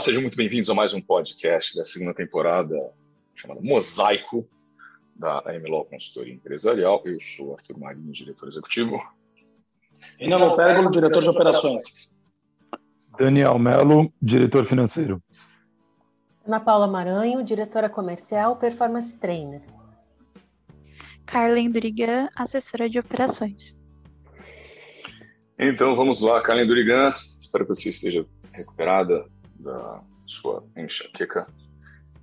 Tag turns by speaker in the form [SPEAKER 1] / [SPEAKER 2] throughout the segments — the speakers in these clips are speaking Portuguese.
[SPEAKER 1] Olá, sejam muito bem-vindos a mais um podcast da segunda temporada chamado Mosaico da AMLO Consultoria Empresarial. Eu sou Arthur Marinho, diretor executivo.
[SPEAKER 2] Renan Pérgolo, diretor de operações.
[SPEAKER 3] Daniel Melo, diretor financeiro.
[SPEAKER 4] Ana Paula Maranho, diretora comercial, performance trainer.
[SPEAKER 5] Carlen Durigan, assessora de operações.
[SPEAKER 1] Então vamos lá, Carlen Durigan. Espero que você esteja recuperada da sua enxaqueca.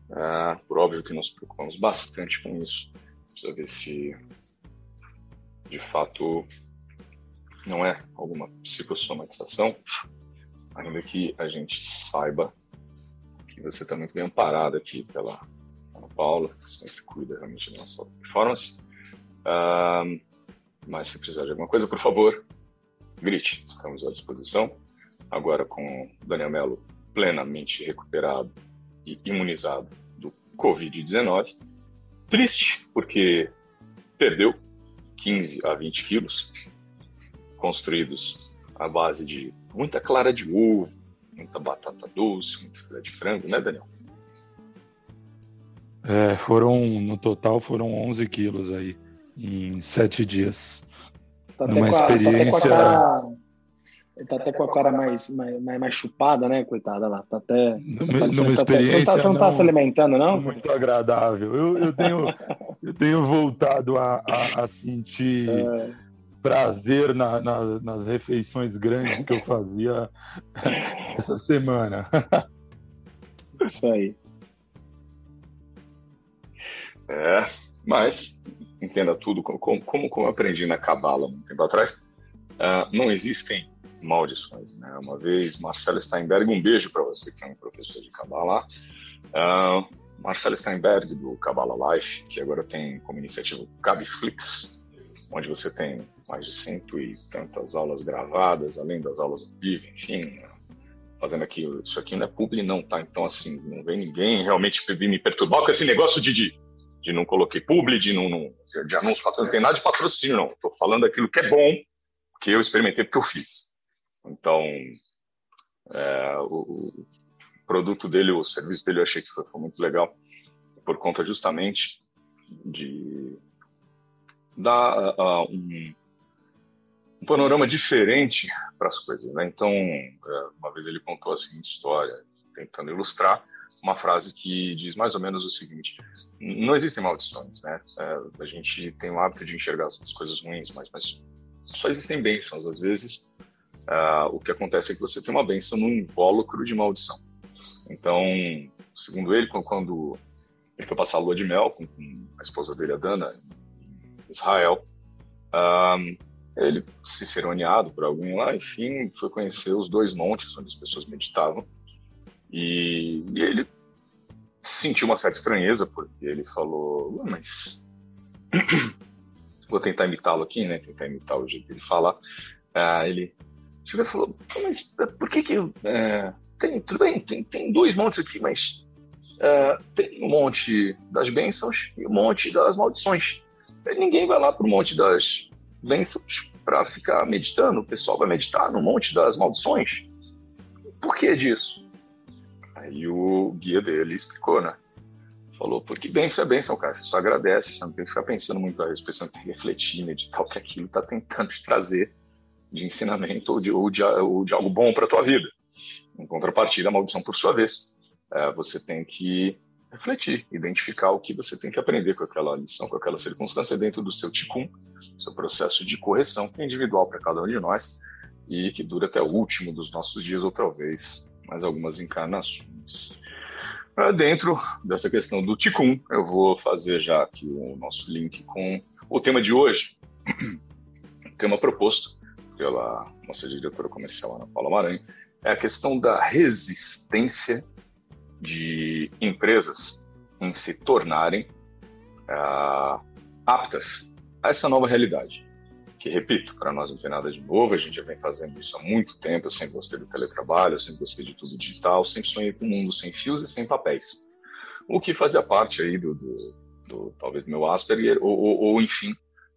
[SPEAKER 1] É, por óbvio que nós preocupamos bastante com isso. Precisa ver se de fato não é alguma psicossomatização, ainda que a gente saiba que você muito bem amparado aqui pela Ana Paula, que sempre cuida realmente da nossa performance. Uh, mas se precisar de alguma coisa, por favor, grite, estamos à disposição. Agora com Daniel Melo plenamente recuperado e imunizado do Covid-19. Triste, porque perdeu 15 a 20 quilos, construídos à base de muita clara de ovo, muita batata doce, muito filé de frango, né, Daniel?
[SPEAKER 3] É, foram, no total, foram 11 quilos aí, em sete dias.
[SPEAKER 2] Tá Numa experiência... Tá ele tá até com a cara mais, mais, mais chupada, né, coitada lá. Tá até.
[SPEAKER 3] Numa, numa experiência.
[SPEAKER 2] Você não, tá, você não tá se alimentando, não?
[SPEAKER 3] Muito agradável. Eu, eu, tenho, eu tenho voltado a, a, a sentir. É prazer na, na, nas refeições grandes que eu fazia essa semana.
[SPEAKER 2] Isso aí.
[SPEAKER 1] É, mas entenda tudo como, como, como eu aprendi na Cabala muito tempo atrás. Uh, não existem maldições. Né? Uma vez, Marcelo Steinberg, um beijo para você que é um professor de Cabala. Uh, Marcelo Steinberg, do Cabala Life, que agora tem como iniciativa o Cabiflix, onde você tem mais de cento e tantas aulas gravadas, além das aulas ao vivo, enfim, fazendo aqui, isso aqui não é publi não, tá? Então, assim, não vem ninguém realmente me perturbar com esse negócio de, de, de não coloquei publi, de não, não de anúncio, não tem nada de patrocínio, não. Tô falando aquilo que é bom, que eu experimentei, porque eu fiz. Então, é, o, o, produto dele, o serviço dele, eu achei que foi, foi muito legal, por conta justamente de dá uh, um, um, panorama diferente para as coisas. Né? Então, uh, uma vez ele contou a seguinte história, tentando ilustrar uma frase que diz mais ou menos o seguinte: não existem maldições, né? Uh, a gente tem o hábito de enxergar as coisas ruins, mas, mas só existem bênçãos. Às vezes, o que acontece é que você tem uma bênção num invólucro de maldição. Então, segundo ele, quando ele foi passar a lua de mel com, a esposa dele, a Dana, Israel. Um, ele, ciceroneado por alguém lá, enfim, foi conhecer os dois montes onde as pessoas meditavam. E, e ele sentiu uma certa estranheza, porque ele falou, mas... Vou tentar imitá-lo aqui, né? Tentar imitar o jeito dele falar. Uh, ele chegou e falou, mas por que que... Uh, tem, tudo bem, tem, tem dois montes aqui, mas uh, tem um monte das bênçãos e um monte das maldições ninguém vai lá para o Monte das Bênçãos para ficar meditando. O pessoal vai meditar no Monte das Maldições. Por que disso? Aí o guia dele explicou, né? Falou, porque bênção é bênção, cara. Você só agradece, você não tem que ficar pensando muito a respeito, você não tem que refletir, meditar o que aquilo está tentando te trazer de ensinamento ou de, ou de, ou de algo bom para a tua vida. Em contrapartida, a maldição, por sua vez, é, você tem que refletir, identificar o que você tem que aprender com aquela lição, com aquela circunstância dentro do seu ticum, seu processo de correção que é individual para cada um de nós e que dura até o último dos nossos dias ou talvez mais algumas encarnações. Dentro dessa questão do ticum, eu vou fazer já aqui o nosso link com o tema de hoje, o tema proposto pela nossa diretora comercial Ana Paula Maranhão, é a questão da resistência de empresas em se tornarem uh, aptas a essa nova realidade. Que, repito, para nós não tem nada de novo, a gente já vem fazendo isso há muito tempo. Eu sempre gostei do teletrabalho, eu sempre gostei de tudo digital, sempre sonhei com um mundo sem fios e sem papéis. O que fazia parte aí do, do, do talvez, meu Asperger, ou, ou, ou enfim,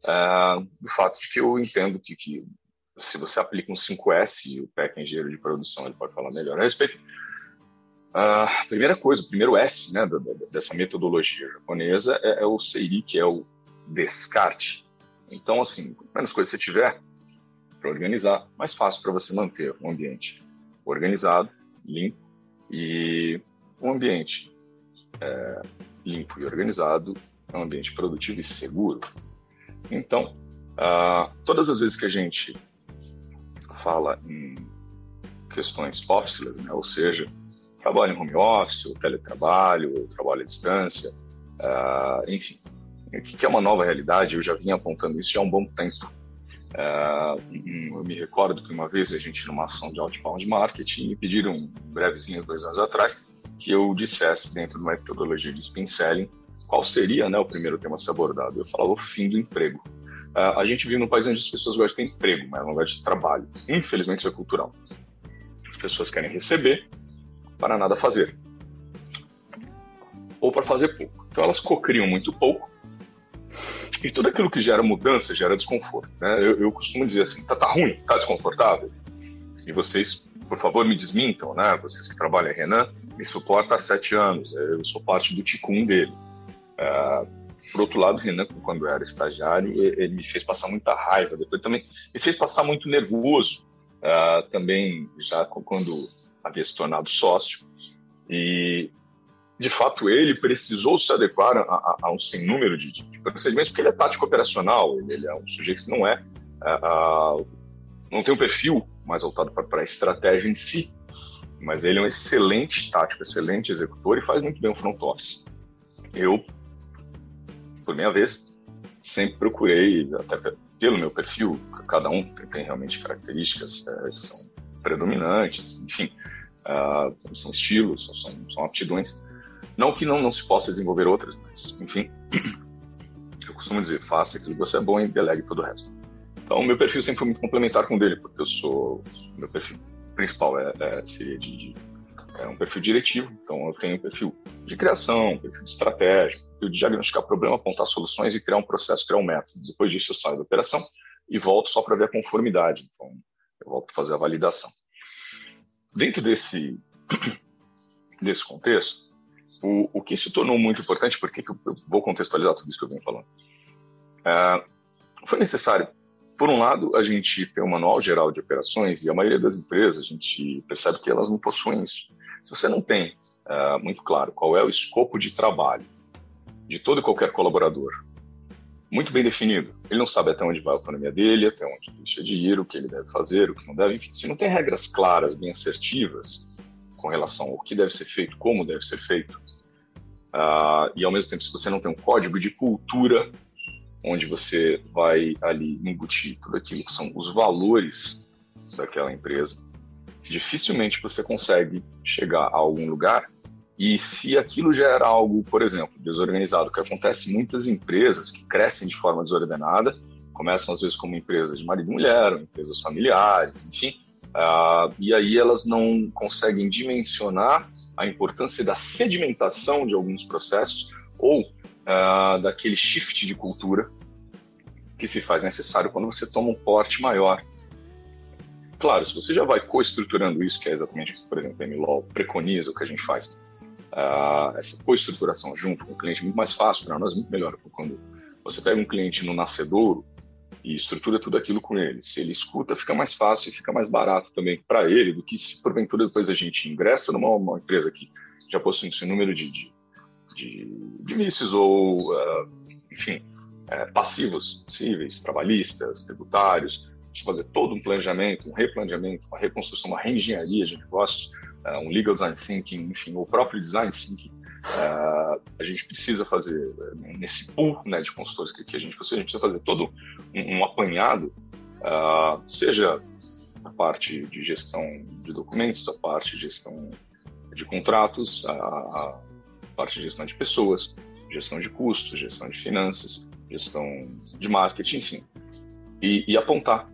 [SPEAKER 1] uh, do fato de que eu entendo que, que se você aplica um 5S, e o PEC engenheiro de produção ele pode falar melhor a respeito, a primeira coisa, o primeiro S né, dessa metodologia japonesa é, é o seiri, que é o descarte. Então, assim, quanto menos coisa você tiver para organizar, mais fácil para você manter um ambiente organizado, limpo e um ambiente é, limpo e organizado é um ambiente produtivo e seguro. Então, uh, todas as vezes que a gente fala em questões office, né, ou seja, trabalho em home office, ou teletrabalho, ou trabalho à distância, uh, enfim, que é uma nova realidade, eu já vinha apontando isso já há um bom tempo. Uh, eu me recordo que uma vez a gente, numa ação de outbound marketing, me pediram, brevezinhos, dois anos atrás, que eu dissesse, dentro de uma metodologia de spin selling, qual seria né, o primeiro tema a ser abordado. Eu falava o fim do emprego. Uh, a gente vive num país onde as pessoas gostam de emprego, mas não gostam de trabalho. Infelizmente, isso é cultural. As pessoas querem receber para nada fazer. Ou para fazer pouco. Então, elas cocriam muito pouco e tudo aquilo que gera mudança gera desconforto. Né? Eu, eu costumo dizer assim: tá, tá ruim, tá desconfortável. E vocês, por favor, me desmintam, né? Vocês que trabalham em Renan, me suporta há sete anos. Eu sou parte do ticum dele. Uh, por outro lado, Renan, quando era estagiário, ele me fez passar muita raiva. Depois também me fez passar muito nervoso. Uh, também já quando havia se tornado sócio. E de fato, ele precisou se adequar a, a, a um sem número de, de, procedimentos, porque ele é tático operacional, ele, ele é um sujeito que não é, não tem um perfil mais voltado para a estratégia em si, mas ele é um excelente tático, excelente executor e faz muito bem o front office. Eu, por minha vez, sempre procurei, até pelo meu perfil, cada um tem realmente características é, que são predominantes, enfim, uh, são estilos, são, são aptidões não que não, não se possa desenvolver outras, mas, enfim, eu costumo dizer, faça aquilo que você é bom e delegue todo o resto. Então, meu perfil sempre foi muito complementar com o dele, porque eu sou, meu perfil principal é, é seria de, de, é um perfil diretivo, então eu tenho um perfil de criação, um perfil de de diagnosticar problema, apontar soluções e criar um processo, criar um método. Depois disso, eu saio da operação e volto só para ver a conformidade. Então, eu volto para fazer a validação. Dentro desse, desse contexto, o, o que se tornou muito importante, porque que eu vou contextualizar tudo isso que eu venho falando. É, foi necessário, por um lado, a gente ter um manual geral de operações, e a maioria das empresas, a gente percebe que elas não possuem isso. Se você não tem é, muito claro qual é o escopo de trabalho de todo e qualquer colaborador, muito bem definido, ele não sabe até onde vai a autonomia dele, até onde deixa de ir, o que ele deve fazer, o que não deve, enfim, se não tem regras claras, bem assertivas, com relação ao que deve ser feito, como deve ser feito, Uh, e ao mesmo tempo, se você não tem um código de cultura, onde você vai ali embutir tudo aquilo que são os valores daquela empresa, dificilmente você consegue chegar a algum lugar. E se aquilo já era algo, por exemplo, desorganizado, que acontece em muitas empresas que crescem de forma desordenada, começam às vezes como empresas de marido e mulher, empresas familiares, enfim, uh, e aí elas não conseguem dimensionar a importância da sedimentação de alguns processos ou uh, daquele shift de cultura que se faz necessário quando você toma um porte maior. Claro, se você já vai co-estruturando isso, que é exatamente o que, por exemplo, a MLOL preconiza, o que a gente faz, uh, essa co-estruturação junto com o cliente é muito mais fácil para nós, muito melhor. Quando você pega um cliente no nascedouro e estrutura tudo aquilo com ele. Se ele escuta, fica mais fácil e fica mais barato também para ele do que se porventura depois a gente ingressa numa empresa que já possui um número de, de, de, de vícios ou, uh, enfim, é, passivos possíveis, trabalhistas, tributários. Fazer todo um planejamento, um replanejamento, uma reconstrução, uma reengenharia de negócios, um legal design thinking, enfim, o próprio design thinking Uh, a gente precisa fazer, nesse pool né, de consultores que, que, a gente possui, a gente precisa fazer todo um, um apanhado, uh, seja a parte de gestão de documentos, a parte de gestão de contratos, a, a parte de gestão de pessoas, gestão de custos, gestão de finanças, gestão de marketing, enfim, e, e apontar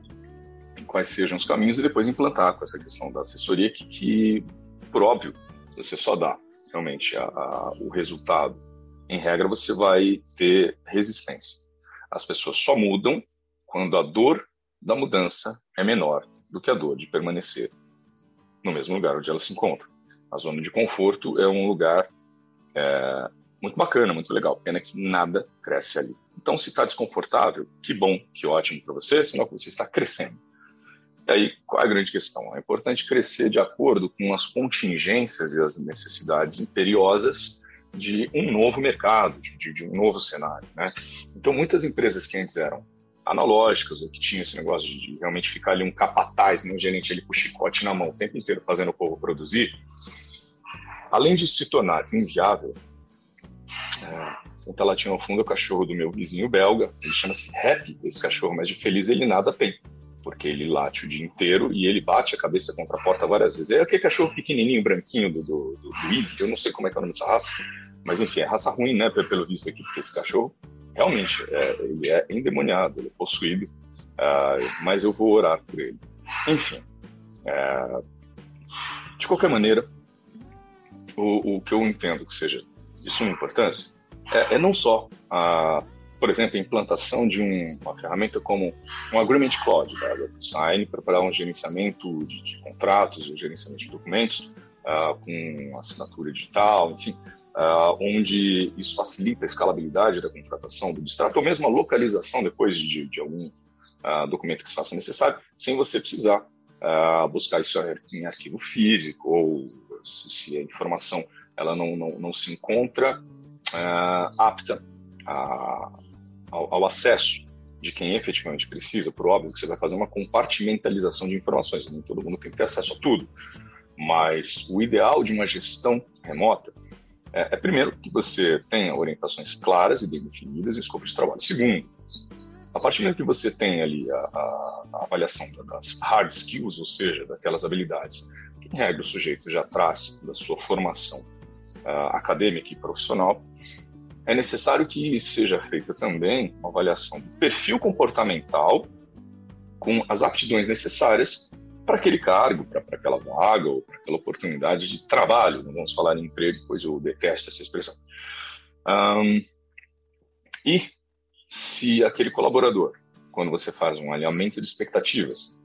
[SPEAKER 1] quais sejam os caminhos e depois implantar com essa questão da assessoria que, que por óbvio, você só dá realmente a, a, o resultado, em regra você vai ter resistência. As pessoas só mudam quando a dor da mudança é menor do que a dor de permanecer no mesmo lugar onde ela se encontra. A zona de conforto é um lugar é, muito bacana, muito legal. Pena que nada cresce ali. Então, se está desconfortável, que bom, que ótimo para você, senão você está crescendo. E aí, qual é a grande questão? É importante crescer de acordo com as contingências e as necessidades imperiosas de um novo mercado, de, de um novo cenário. Né? Então, muitas empresas que antes eram analógicas, ou que tinham esse negócio de, realmente ficar ali um capataz, né, um gerente ali com o chicote na mão o tempo inteiro fazendo o povo produzir, além de se tornar inviável, é, quem lá tinha no fundo é o cachorro do meu vizinho belga, ele chama-se Happy, esse cachorro, mas de feliz ele nada tem, porque ele late o dia inteiro e ele bate a cabeça contra a porta várias vezes. É aquele cachorro pequenininho, branquinho do, do, do, do eu não sei como é que é o nome dessa raça, mas enfim, é raça ruim, né, pelo visto aqui, porque esse cachorro realmente é, ele é endemoniado, ele é possuído, uh, mas eu vou orar por ele. Enfim, uh, de qualquer maneira, o, o que eu entendo que seja de suma importância é, é não só a por exemplo, a implantação de um, uma ferramenta como um Agreement Cloud da DocuSign para um gerenciamento de, de contratos, o gerenciamento de documentos uh, com assinatura digital, enfim, uh, onde isso facilita a escalabilidade da contratação do distrato, ou mesmo a localização depois de, de algum uh, documento que se faça necessário, sem você precisar buscar isso em arquivo físico, ou se a informação ela não, não, não se encontra apta a, ao, ao acesso de quem efetivamente precisa, por óbvio que você vai fazer uma compartimentalização de informações, nem todo mundo tem que ter acesso a tudo, mas o ideal de uma gestão remota é, é, primeiro, que você tenha orientações claras e bem definidas em escopo de trabalho. Segundo, a partir do momento que você tem ali a, a, a avaliação das hard skills, ou seja, daquelas habilidades que, em regra, o sujeito já traz da sua formação uh, acadêmica e profissional, é necessário que seja feita também uma avaliação do perfil comportamental com as aptidões necessárias para aquele cargo, para aquela vaga ou para aquela oportunidade de trabalho. Não vamos falar em emprego, pois eu detesto essa expressão. Um, e se aquele colaborador, quando você faz um alinhamento de expectativas,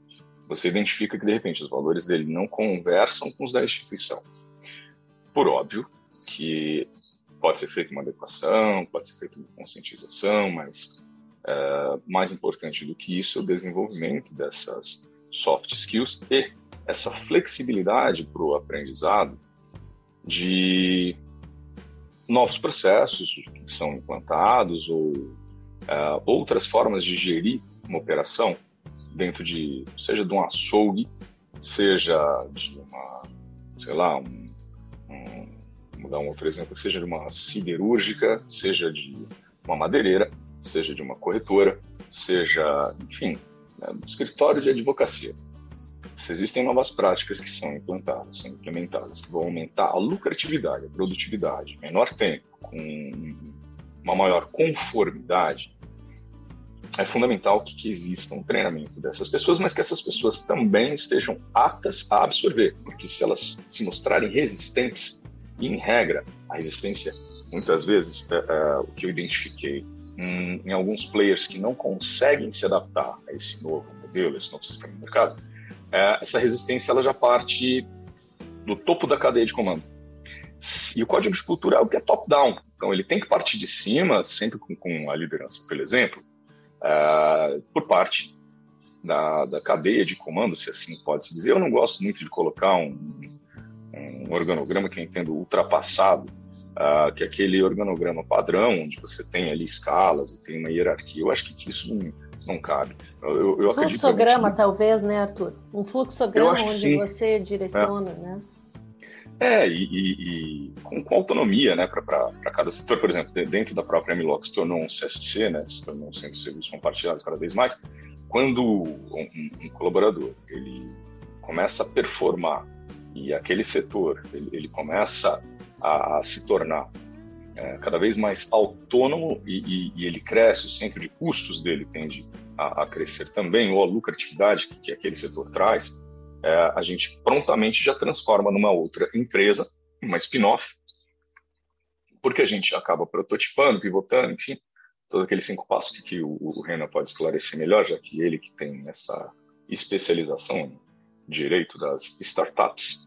[SPEAKER 1] você identifica que de repente os valores dele não conversam com os da instituição. Por óbvio que pode ser feita uma adequação, pode ser feita uma conscientização, mas uh, mais importante do que isso é o desenvolvimento dessas soft skills e essa flexibilidade para o aprendizado de novos processos que são implantados ou uh, outras formas de gerir uma operação dentro de, seja de um açougue, seja de uma, sei lá, um, vou dar um outro exemplo, seja de uma siderúrgica, seja de uma madeireira, seja de uma corretora, seja, enfim, né, escritório de advocacia. Se existem novas práticas que são implantadas, são implementadas, que vão aumentar a lucratividade, a produtividade, menor tempo, com uma maior conformidade, é fundamental que, que exista um treinamento dessas pessoas, mas que essas pessoas também estejam aptas a absorver, porque se elas se mostrarem resistentes, e em regra, a resistência, muitas vezes, é, é, o que eu identifiquei em, em, alguns players que não conseguem se adaptar a esse novo modelo, esse novo sistema de mercado, é, essa resistência ela já parte do topo da cadeia de comando. E o código de cultura é o que é top-down. Então, ele tem que partir de cima, sempre com, com a liderança, pelo exemplo, é, por parte da, da, cadeia de comando, se assim pode-se dizer. Eu não gosto muito de colocar um, um organograma que eu entendo ultrapassado, uh, que é aquele organograma padrão, onde você tem ali escalas e tem uma hierarquia. Eu acho que isso não, não cabe. Eu, eu
[SPEAKER 4] fluxograma, talvez, né, Arthur? Um fluxograma onde você direciona, é. né?
[SPEAKER 1] É, e, e, e com, com, autonomia, né, para cada setor. Por exemplo, dentro da própria MLOC se tornou um CSC, né, se tornou um centro de serviços compartilhados cada vez mais. Quando um, um colaborador ele começa a performar e aquele setor ele, ele começa a, a, se tornar é, cada vez mais autônomo e, e, e, ele cresce, o centro de custos dele tende a, a crescer também, ou a lucratividade que, que aquele setor traz, é, a gente prontamente já transforma numa outra empresa, uma spin-off, porque a gente acaba prototipando, pivotando, enfim, todos aqueles cinco passos que, que o, o Renan pode esclarecer melhor, já que ele que tem essa especialização direito das startups.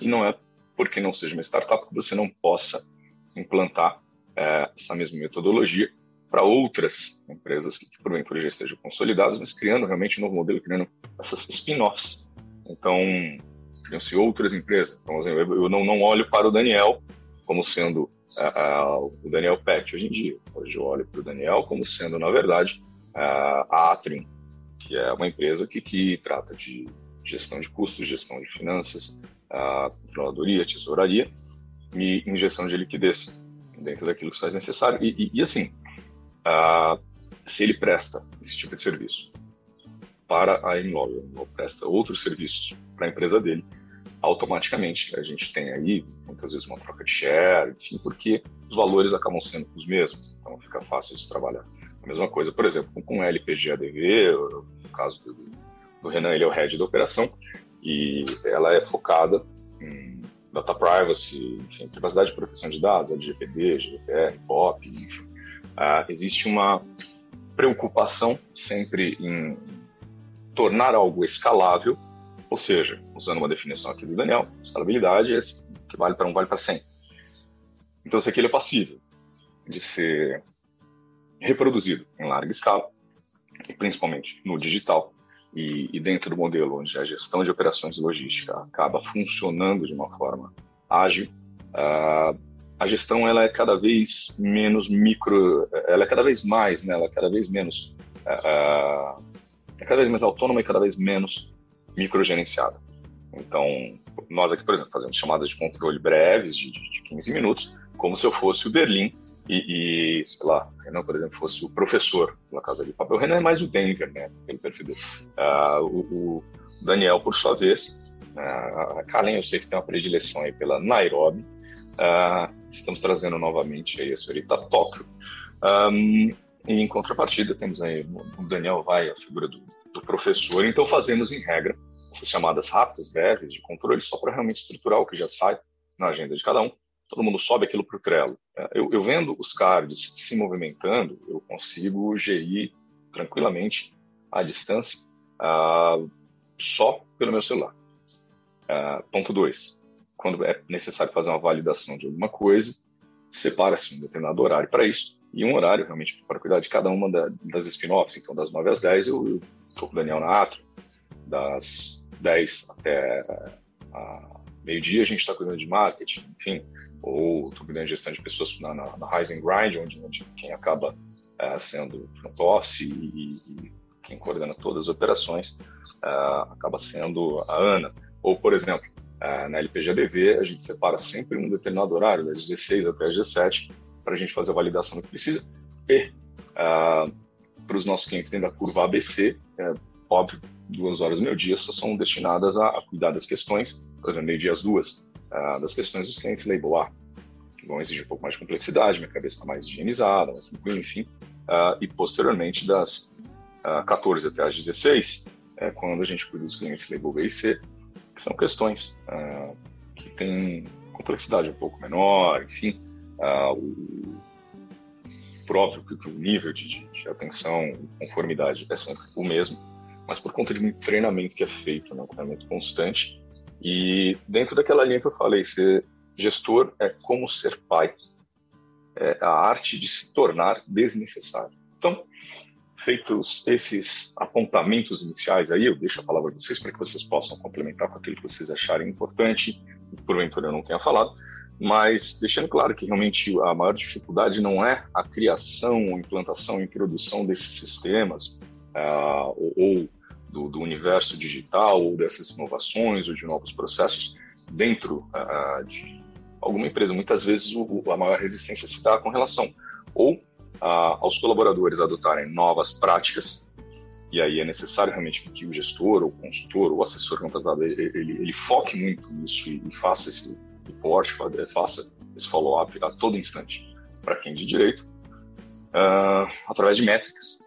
[SPEAKER 1] E não é porque não seja uma startup que você não possa implantar é, essa mesma metodologia para outras empresas que, porventura, já estejam consolidadas, mas criando realmente um novo modelo, criando essas spin-offs. Então, criam-se outras empresas. Então, eu não, não olho para o Daniel como sendo uh, uh, o Daniel Pet hoje em dia. Hoje eu olho para o Daniel como sendo, na verdade, uh, a Atrium, que é uma empresa que, que trata de gestão de custos, gestão de finanças, controladoria, tesouraria e injeção de liquidez dentro daquilo que faz necessário. E, e, e assim, se ele presta esse tipo de serviço para a Imóvel, ou presta outros serviços para a empresa dele, automaticamente a gente tem aí muitas vezes uma troca de share, enfim, porque os valores acabam sendo os mesmos, então fica fácil de trabalhar. A mesma coisa, por exemplo, com o LPG ADV, no caso do, do Renan, ele é o head da operação e ela é focada em data privacy, enfim, privacidade e proteção de dados, LGPD, GDPR, POP, enfim. Uh, existe uma preocupação sempre em tornar algo escalável ou seja, usando uma definição aqui do Daniel, escalabilidade é que vale para um, vale para 100. Então, se aquilo é passível de ser reproduzido em larga escala, e principalmente no digital, e, e, dentro do modelo onde a gestão de operações de logística acaba funcionando de uma forma ágil, uh, a gestão ela é cada vez menos micro, ela é cada vez mais, né, ela é cada vez menos, uh, é cada vez mais autônoma e cada vez menos microgerenciada. Então, nós aqui, por exemplo, fazemos chamadas de controle breves, de, de 15 minutos, como se eu fosse o Berlim e, e sei lá, Renan, por exemplo, fosse o professor na Casa de Papel. O Renan é mais o Denver, né, pelo perfil dele. Uh, o, o, Daniel, por sua vez, uh, a Kalen, eu sei que tem uma predileção aí pela Nairobi. Uh, estamos trazendo novamente aí a senhorita Tóquio. Um, e em contrapartida, temos aí o Daniel vai, a figura do, do professor. Então, fazemos em regra essas chamadas rápidas, breves, de controle, só para realmente estruturar o que já sai na agenda de cada um. Todo mundo sobe aquilo para o Trello. É, eu, eu, vendo os cards se movimentando, eu consigo gerir tranquilamente a distância uh, só pelo meu celular. Uh, ponto 2. Quando é necessário fazer uma validação de alguma coisa, separa-se um determinado horário para isso e um horário realmente para cuidar de cada uma da, das spin-offs. Então, das 9 às 10 eu estou com o Daniel na Atro, das 10 até meio-dia a gente está cuidando de marketing, enfim, ou estou cuidando de gestão de pessoas na, na, na Rise and Grind, onde, onde quem acaba é, sendo front office e, e, quem coordena todas as operações é, acaba sendo a Ana. Ou, por exemplo, é, na LPGDV, a gente separa sempre um determinado horário, das 16 até as 17, para a gente fazer a validação do que precisa. E uh, para os nossos clientes dentro da curva ABC, é, óbvio, duas horas do meu dia são destinadas a, a cuidar das questões, por exemplo, meio-dia às duas, uh, das questões dos clientes label A, que vão exigir um pouco mais de complexidade, minha cabeça está mais higienizada, mais tranquila, enfim. Uh, e posteriormente, das uh, 14 até as 16, é quando a gente cuida dos clientes label B e C, que são questões uh, que têm complexidade um pouco menor, enfim. o, por óbvio que o nível de, de, atenção conformidade é sempre o mesmo, mas por conta de muito treinamento que é feito, né, um treinamento constante. E dentro daquela linha que eu falei, ser gestor é como ser pai, é a arte de se tornar desnecessário. Então, feitos esses apontamentos iniciais aí, eu deixo a palavra para vocês para que vocês possam complementar com aquilo que vocês acharem importante, porventura eu não tenha falado, mas deixando claro que realmente a maior dificuldade não é a criação, implantação e produção desses sistemas, uh, ou, do, do, universo digital, ou dessas inovações, ou de novos processos dentro uh, de alguma empresa. Muitas vezes o, a maior resistência se dá com relação ou uh, aos colaboradores adotarem novas práticas, e aí é necessário realmente que o gestor, ou o consultor, ou o assessor contratado, ele, ele, ele foque muito nisso e, e faça esse reporte, faça esse follow-up a todo instante para quem de direito, uh, através de métricas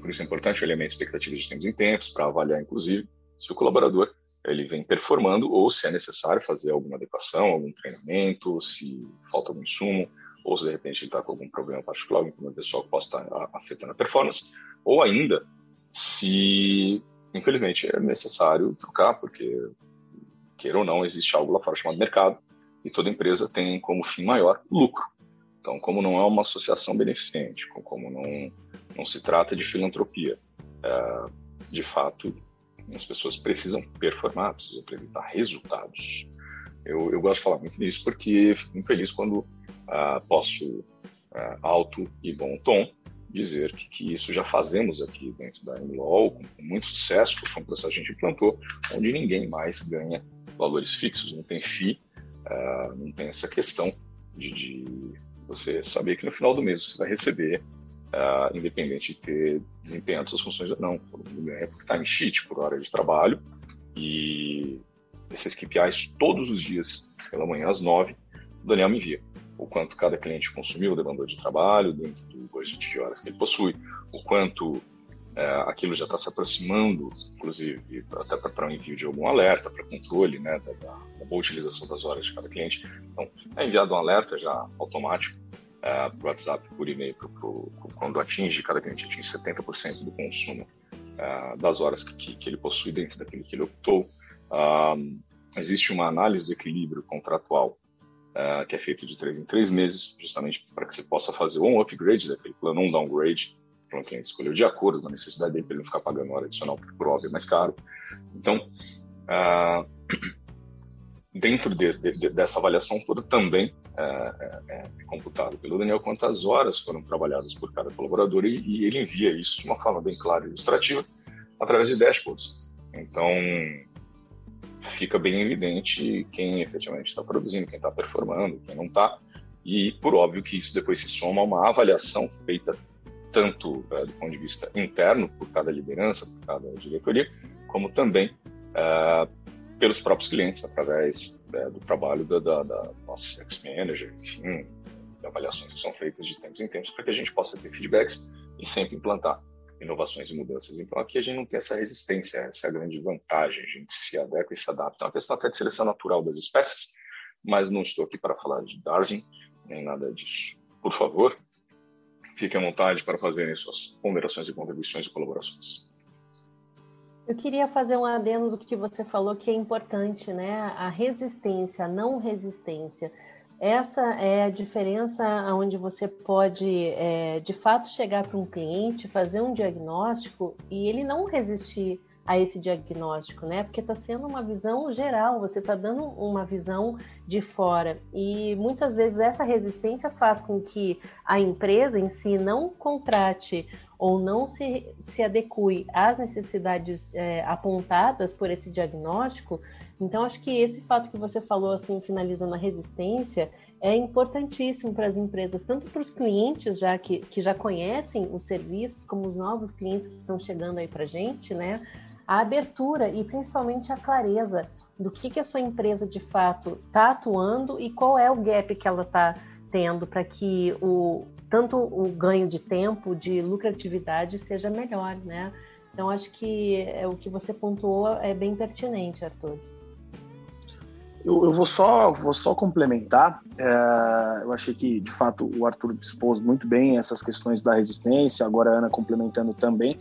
[SPEAKER 1] por isso é importante olhar a expectativa de tempos em tempos, para avaliar, inclusive, se o colaborador ele vem performando ou se é necessário fazer alguma adequação, algum treinamento, se falta algum insumo, ou se de repente ele está com algum problema particular, algum problema pessoal que possa estar afetando a performance, ou ainda se, infelizmente, é necessário trocar, porque queira ou não, existe algo lá fora chamado mercado, e toda empresa tem como fim maior lucro. Então, como não é uma associação beneficente, como não, não se trata de filantropia, é, de fato, as pessoas precisam performar, precisam apresentar resultados. Eu, eu gosto de falar muito nisso porque fico feliz quando uh, posso, uh, alto e bom tom, dizer que, que, isso já fazemos aqui dentro da MLOL com, com muito sucesso, foi um processo que a gente implantou, onde ninguém mais ganha valores fixos, não tem FII, uh, não tem essa questão de, de, você saber que no final do mês você vai receber, uh, independente de ter desempenhado suas funções ou não. Todo mundo ganha por time sheet, por hora de trabalho, e esses KPIs todos os dias, pela manhã às nove, o Daniel me envia o quanto cada cliente consumiu, demandou de trabalho, dentro do budget de horas que ele possui, o quanto é, aquilo já está se aproximando, inclusive até para o envio de algum alerta, para controle né, da, da, boa utilização das horas de cada cliente. Então, é enviado um alerta já automático é, para o WhatsApp, por e-mail, pro, pro, quando atinge, cada cliente atinge 70% do consumo é, das horas que, que, que, ele possui dentro daquilo que ele optou. Um, existe uma análise do equilíbrio contratual uh, que é feito de três em três meses, justamente para que você possa fazer um upgrade daquele plano, um downgrade, para o cliente escolheu de acordo com a necessidade dele, para ele não ficar pagando hora adicional, por é mais caro. Então, uh, dentro de, de, dessa avaliação toda também é, é, é, computado pelo Daniel quantas horas foram trabalhadas por cada colaborador e, e, ele envia isso de uma forma bem clara e ilustrativa através de dashboards. Então, fica bem evidente quem efetivamente está produzindo, quem está performando, quem não está. E, por óbvio, que isso depois se soma a uma avaliação feita tanto uh, do ponto de vista interno, por cada liderança, por cada diretoria, como também uh, pelos próprios clientes, através uh, do trabalho da, da, da nossa ex-manager, enfim, de avaliações que são feitas de tempos em tempos, para que a gente possa ter feedbacks e sempre implantar inovações e mudanças. Então, aqui a gente não tem essa resistência, essa é grande vantagem, a gente se adequa e se adapta. É uma questão até de seleção natural das espécies, mas não estou aqui para falar de Darwin, nem nada disso. Por favor, fiquem à vontade para fazerem suas ponderações e contribuições e colaborações.
[SPEAKER 4] Eu queria fazer um adendo do que você falou, que é importante, né? A resistência, a não resistência. Essa é a diferença onde você pode, é, de fato, chegar para um cliente, fazer um diagnóstico e ele não resistir a esse diagnóstico, né? Porque está sendo uma visão geral, você está dando uma visão de fora. E muitas vezes essa resistência faz com que a empresa em si não contrate ou não se, se adeque às necessidades é, apontadas por esse diagnóstico, então, acho que esse fato que você falou, assim, finalizando a resistência, é importantíssimo para as empresas, tanto para os clientes já que, que já conhecem os serviços, como os novos clientes que estão chegando aí para a gente, né? A abertura e principalmente a clareza do que, que a sua empresa de fato está atuando e qual é o gap que ela está tendo para que o, tanto o ganho de tempo, de lucratividade seja melhor, né? Então, acho que é, o que você pontuou é bem pertinente, Arthur.
[SPEAKER 2] Eu, eu, vou só vou só complementar. É, eu achei que de fato o Arthur expôs muito bem essas questões da resistência. Agora a Ana complementando também.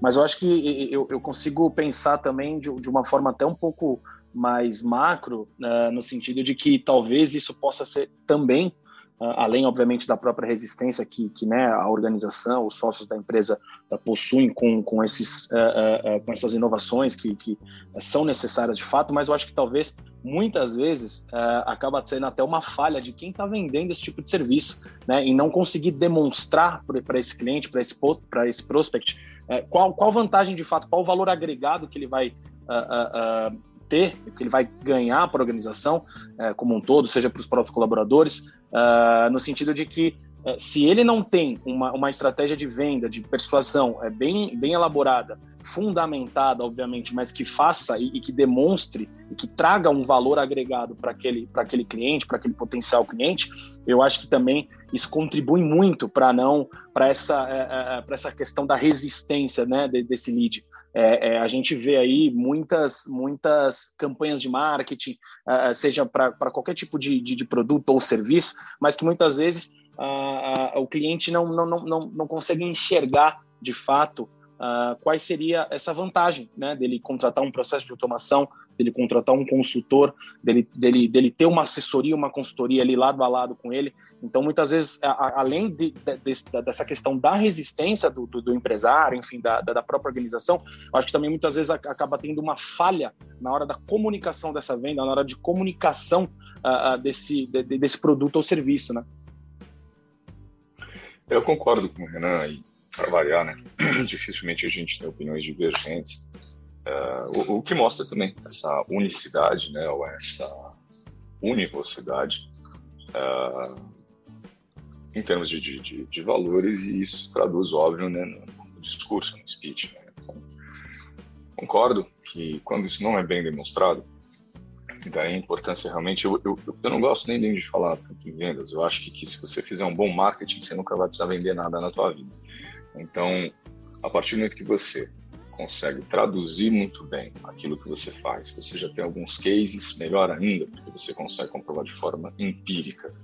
[SPEAKER 2] Mas eu acho que eu, eu consigo pensar também de, de, uma forma até um pouco mais macro, né, no sentido de que talvez isso possa ser também além, obviamente, da própria resistência que, que né, a organização, os sócios da empresa uh, possuem com, com, esses, uh, uh, com essas inovações que, que são necessárias de fato, mas eu acho que talvez, muitas vezes, acaba sendo até uma falha de quem está vendendo esse tipo de serviço, né, em não conseguir demonstrar para esse cliente, para esse, esse prospect, qual, qual vantagem de fato, qual o valor agregado que ele vai ter, que ele vai ganhar para a organização é, como um todo, seja para os próprios colaboradores, uh, no sentido de que uh, se ele não tem uma, uma estratégia de venda, de persuasão é, bem, bem elaborada, fundamentada, obviamente, mas que faça e, e que demonstre e que traga um valor agregado para aquele, aquele cliente, para aquele potencial cliente, eu acho que também isso contribui muito para não para essa, é, é, essa questão da resistência né, desse lead. É, é, a gente vê aí muitas, muitas campanhas de marketing, uh, seja para qualquer tipo de, de, de, produto ou serviço, mas que muitas vezes uh, uh, o cliente não, não, não, não consegue enxergar de fato qual seria essa vantagem né, dele contratar um processo de automação dele contratar um consultor, dele, dele, dele ter uma assessoria, uma consultoria ali lado a lado com ele. Então, muitas vezes, a, além de, de, dessa questão da resistência do, do, do empresário, enfim, da, da, própria organização, acho que também muitas vezes acaba tendo uma falha na hora da comunicação dessa venda, na hora de comunicação uh, desse, de, desse produto ou serviço, né?
[SPEAKER 1] Eu concordo com o Renan e variar, né? Dificilmente a gente tem opiniões divergentes. Uh, o, o, que mostra também essa unicidade, né? Ou essa univocidade uh, em termos de, de, de, valores e isso traduz, óbvio, né, no, discurso, no speech. Né? Então, concordo que quando isso não é bem demonstrado, daí a importância realmente. Eu, eu, eu não gosto nem de falar tanto em vendas, eu acho que, que se você fizer um bom marketing, você nunca vai precisar vender nada na tua vida. Então, a partir do momento que você consegue traduzir muito bem aquilo que você faz, você já tem alguns cases, melhor ainda, porque você consegue comprovar de forma empírica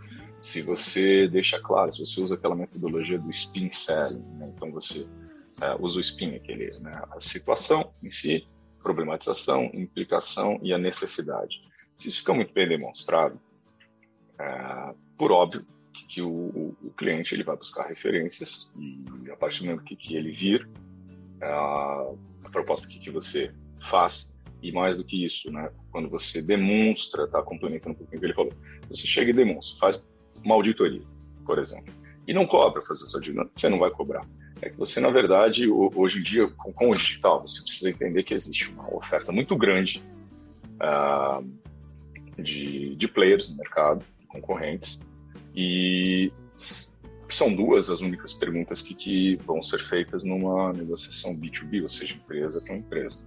[SPEAKER 1] se você deixa claro, se você usa aquela metodologia do spin selling, né? então você é, usa o spin, aquele, né? a situação em si, problematização, implicação e a necessidade. Se isso fica muito bem demonstrado, é, por óbvio que, que o, o, cliente ele vai buscar referências e a partir do momento que, que ele vir é, a, a proposta que, que você faz e mais do que isso, né, quando você demonstra, tá complementando um pouquinho o que ele falou, você chega e demonstra, faz uma auditoria, por exemplo, e não cobra fazer sua auditoria, você não vai cobrar. É que você, na verdade, hoje em dia, com, o digital, você precisa entender que existe uma oferta muito grande uh, de, de players no mercado, concorrentes, e são duas as únicas perguntas que, que vão ser feitas numa negociação B2B, ou seja, empresa com empresa.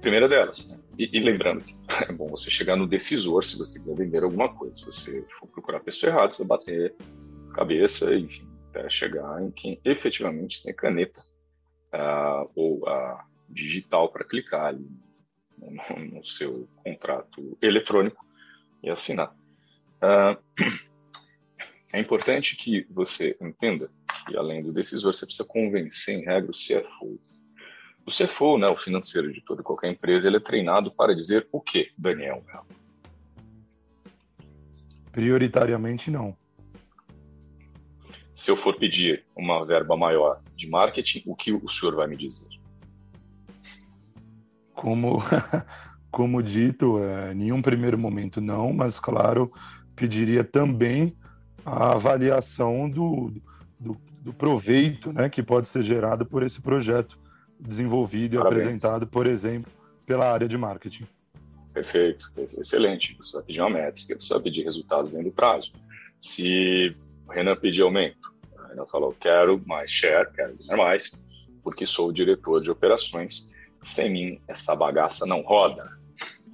[SPEAKER 1] Primeira delas, né? E, e, lembrando é bom você chegar no decisor se você quiser vender alguma coisa. Se você for procurar a pessoa errada, você vai bater cabeça, enfim, até chegar em quem efetivamente tem caneta uh, ou a uh, digital para clicar ali no, no, seu contrato eletrônico e assinar. Uh, é importante que você entenda que, além do decisor, você precisa convencer, em regra, o CFO o CFO, né, o financeiro de toda qualquer empresa, ele é treinado para dizer o que, Daniel?
[SPEAKER 3] Prioritariamente não.
[SPEAKER 1] Se eu for pedir uma verba maior de marketing, o que o senhor vai me dizer?
[SPEAKER 3] Como, como dito, é, nenhum primeiro momento não, mas claro, pediria também a avaliação do, do, do proveito né, que pode ser gerado por esse projeto desenvolvido e Parabéns. apresentado, por exemplo, pela área de marketing.
[SPEAKER 1] Perfeito, excelente. Você vai pedir uma métrica, você vai pedir resultados dentro do prazo. Se o Renan pedir aumento, o Renan falou: quero mais share, quero ganhar mais, porque sou o diretor de operações. Sem mim, essa bagaça não roda.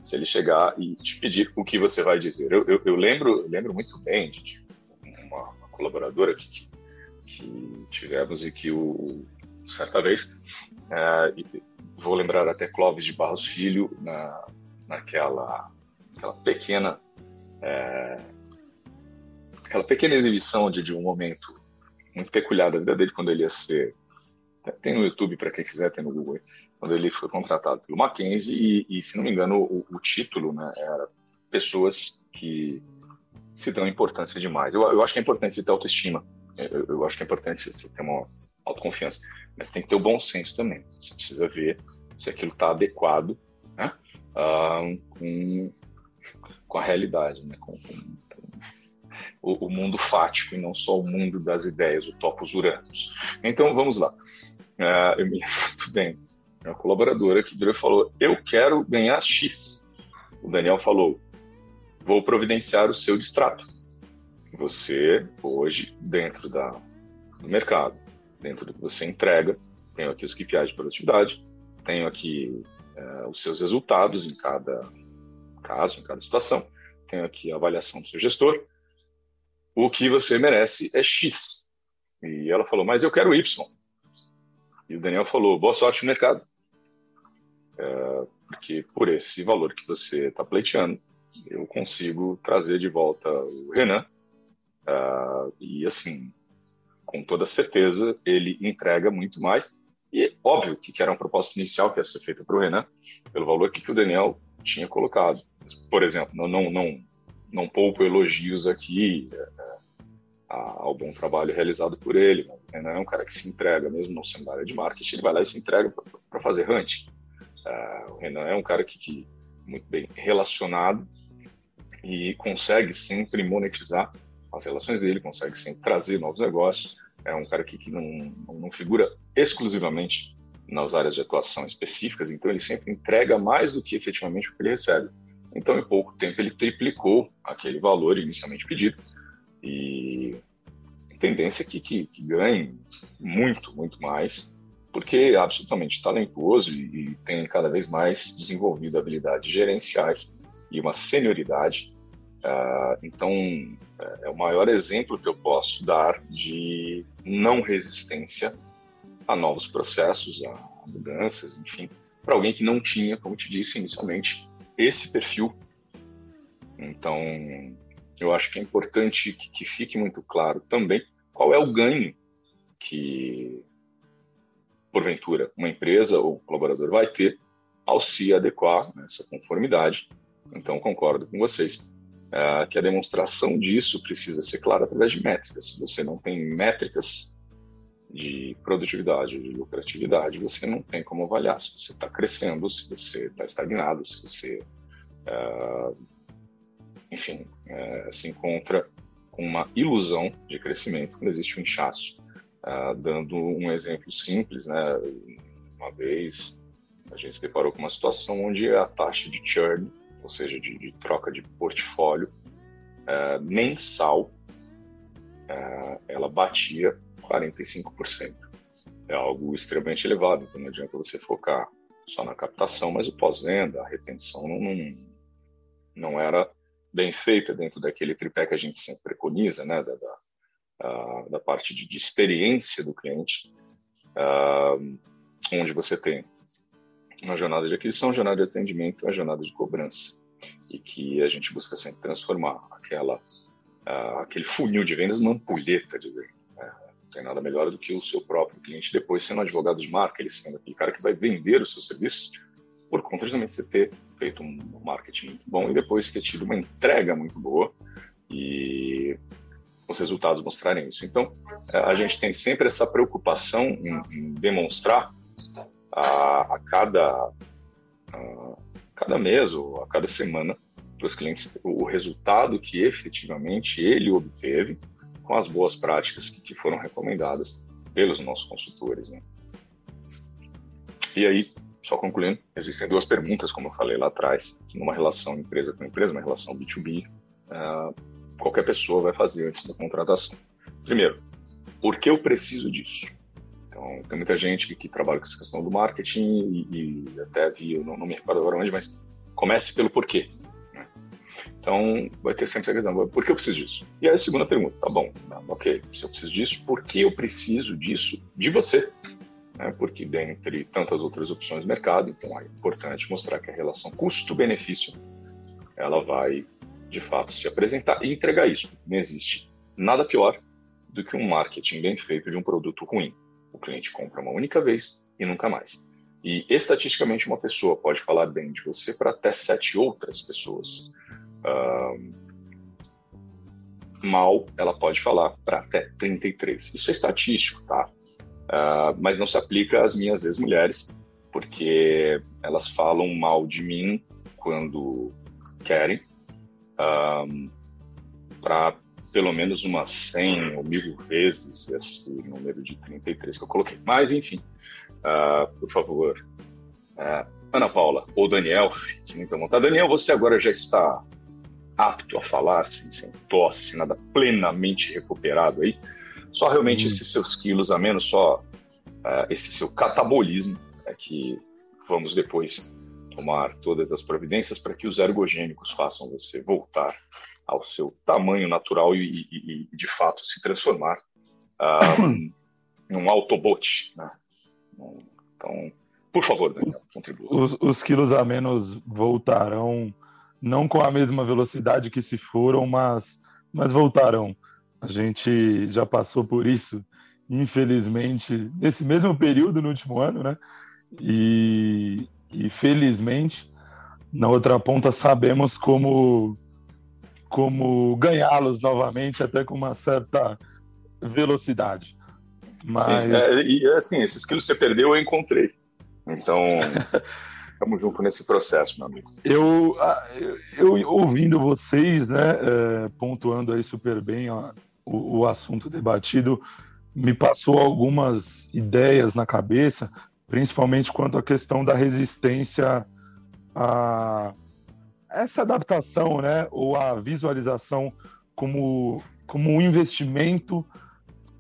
[SPEAKER 1] Se ele chegar e te pedir o que você vai dizer. Eu, eu, eu lembro, eu lembro muito bem de uma, uma colaboradora que, que, que tivemos e que o, certa vez é, vou lembrar até Clóvis de Barros Filho, na, naquela aquela pequena é, aquela pequena exibição de, de um momento muito peculiar da vida dele quando ele ia ser tem no YouTube para quem quiser tem no Google quando ele foi contratado pelo Mackenzie e, e se não me engano o, o, título né, era pessoas que se dão importância demais. Eu, eu acho que é importante ter autoestima. Eu, eu acho que é importante você ter uma autoconfiança mas tem que ter o bom senso também. Você precisa ver se aquilo está adequado né, com, com a realidade, né, com, com o, o, mundo fático e não só o mundo das ideias, o topos uranos. Então vamos lá. Uh, eu me muito bem. Uma colaboradora que virou falou: Eu quero ganhar X. O Daniel falou: Vou providenciar o seu distrato. Você, hoje, dentro da, do mercado, dentro do que você entrega. Tenho aqui os KPIs de produtividade, tenho aqui é, os seus resultados em cada caso, em cada situação, tenho aqui a avaliação do seu gestor. O que você merece é X. E ela falou, mas eu quero Y. E o Daniel falou, boa sorte no mercado. É, porque por esse valor que você está pleiteando, eu consigo trazer de volta o Renan. Uh, e assim, com toda certeza, ele entrega muito mais. E óbvio que, era uma proposta inicial que ia ser feita para o Renan, pelo valor que, que o Daniel tinha colocado. Por exemplo, não, não, não, não poupo elogios aqui é, é ao bom trabalho realizado por ele. O Renan é um cara que se entrega, mesmo não sendo da área de marketing, ele vai lá e se entrega para fazer hunting. Uh, o Renan é um cara que, que muito bem relacionado e consegue sempre monetizar as relações dele, consegue sempre trazer novos negócios. É um cara que, que não, não figura exclusivamente nas áreas de atuação específicas, então ele sempre entrega mais do que efetivamente o que ele recebe. Então, em pouco tempo, ele triplicou aquele valor inicialmente pedido e tendência é que, que, que ganhe muito, muito mais, porque é absolutamente talentoso e, e tem cada vez mais desenvolvido habilidades gerenciais e uma senioridade Uh, então, é o maior exemplo que eu posso dar de não resistência a novos processos, a mudanças, enfim, para alguém que não tinha, como te disse inicialmente, esse perfil. Então, eu acho que é importante que, que fique muito claro também qual é o ganho que, porventura, uma empresa ou um colaborador vai ter ao se adequar nessa conformidade. Então, concordo com vocês uh, que a demonstração disso precisa ser clara através de métricas. Se você não tem métricas de produtividade, de lucratividade, você não tem como avaliar se você está crescendo, se você está estagnado, se você, uh, enfim, uh, se encontra com uma ilusão de crescimento quando existe um inchaço. Dando um exemplo simples, né? Uma vez a gente se deparou com uma situação onde a taxa de churn ou seja, de, de troca de portfólio uh, mensal, uh, ela batia 45%. É algo extremamente elevado, então não adianta você focar só na captação, mas o pós-venda, a retenção não, não, não, era bem feita dentro daquele tripé que a gente sempre preconiza, né, da, da, da parte de, de, experiência do cliente, uh, onde você tem uma jornada de aquisição, jornada de atendimento, uma jornada de cobrança. E que a gente busca sempre transformar aquela, uh, aquele funil de vendas numa ampulheta de vendas. Né? Não tem nada melhor do que o seu próprio cliente depois sendo advogado de marca, ele sendo aquele cara que vai vender os seus serviços por conta justamente de você ter feito um marketing muito bom e depois ter tido uma entrega muito boa e os resultados mostrarem isso. Então, a gente tem sempre essa preocupação em, em demonstrar a, a cada a cada mês ou a cada semana para os clientes o resultado que efetivamente ele obteve com as boas práticas que, foram recomendadas pelos nossos consultores. Né? E aí, só concluindo, existem duas perguntas, como eu falei lá atrás, numa relação empresa com empresa, uma relação B2B, uh, ah, qualquer pessoa vai fazer antes da contratação. Primeiro, por que eu preciso disso? Então, tem muita gente que, que trabalha com essa questão do marketing e, e até vi, não, não, me recordo agora onde, mas comece pelo porquê. Né? Então, vai ter sempre essa questão, por que eu preciso disso? E aí a segunda pergunta, tá bom, tá, ok, se eu preciso disso, por que eu preciso disso de você? Né? Porque dentre tantas outras opções do mercado, então é importante mostrar que a relação custo-benefício, ela vai, de fato, se apresentar e entregar isso. Não existe nada pior do que um marketing bem feito de um produto ruim. O cliente compra uma única vez e nunca mais. E estatisticamente, uma pessoa pode falar bem de você para até sete outras pessoas. Mal, ela pode falar para até 33. Isso é estatístico, tá? Uh, mas não se aplica às minhas ex-mulheres, porque elas falam mal de mim quando querem, uh, para pelo menos umas 100 ou mil vezes esse número de 33 que eu coloquei. Mas, enfim, uh, por favor, uh, Ana Paula ou Daniel, de muita vontade. Daniel, você agora já está apto a falar, assim, sem tosse, nada plenamente recuperado aí. Só realmente hum. esses seus quilos a menos, só uh, esse seu catabolismo é que vamos depois tomar todas as providências para que os ergogênicos façam você voltar ao seu tamanho natural e, e, e de fato se transformar um, num Autobot. Né? Então, por favor, Daniel, contribua.
[SPEAKER 3] Os, os, quilos a menos voltarão, não com a mesma velocidade que se foram, mas, mas voltarão. A gente já passou por isso infelizmente, nesse mesmo período, no último ano, né? E, e felizmente, na outra ponta, sabemos como, como ganhá-los novamente, até com uma certa velocidade.
[SPEAKER 1] Mas... Sim, é, e assim, esses quilos que você perdeu, eu encontrei. Então, estamos juntos nesse processo, meu amigo.
[SPEAKER 3] Eu, eu, eu ouvindo vocês, né, é, pontuando aí super bem ó, o, o assunto debatido, me passou algumas ideias na cabeça, principalmente quanto à questão da resistência a essa adaptação, né, ou a visualização como, como um investimento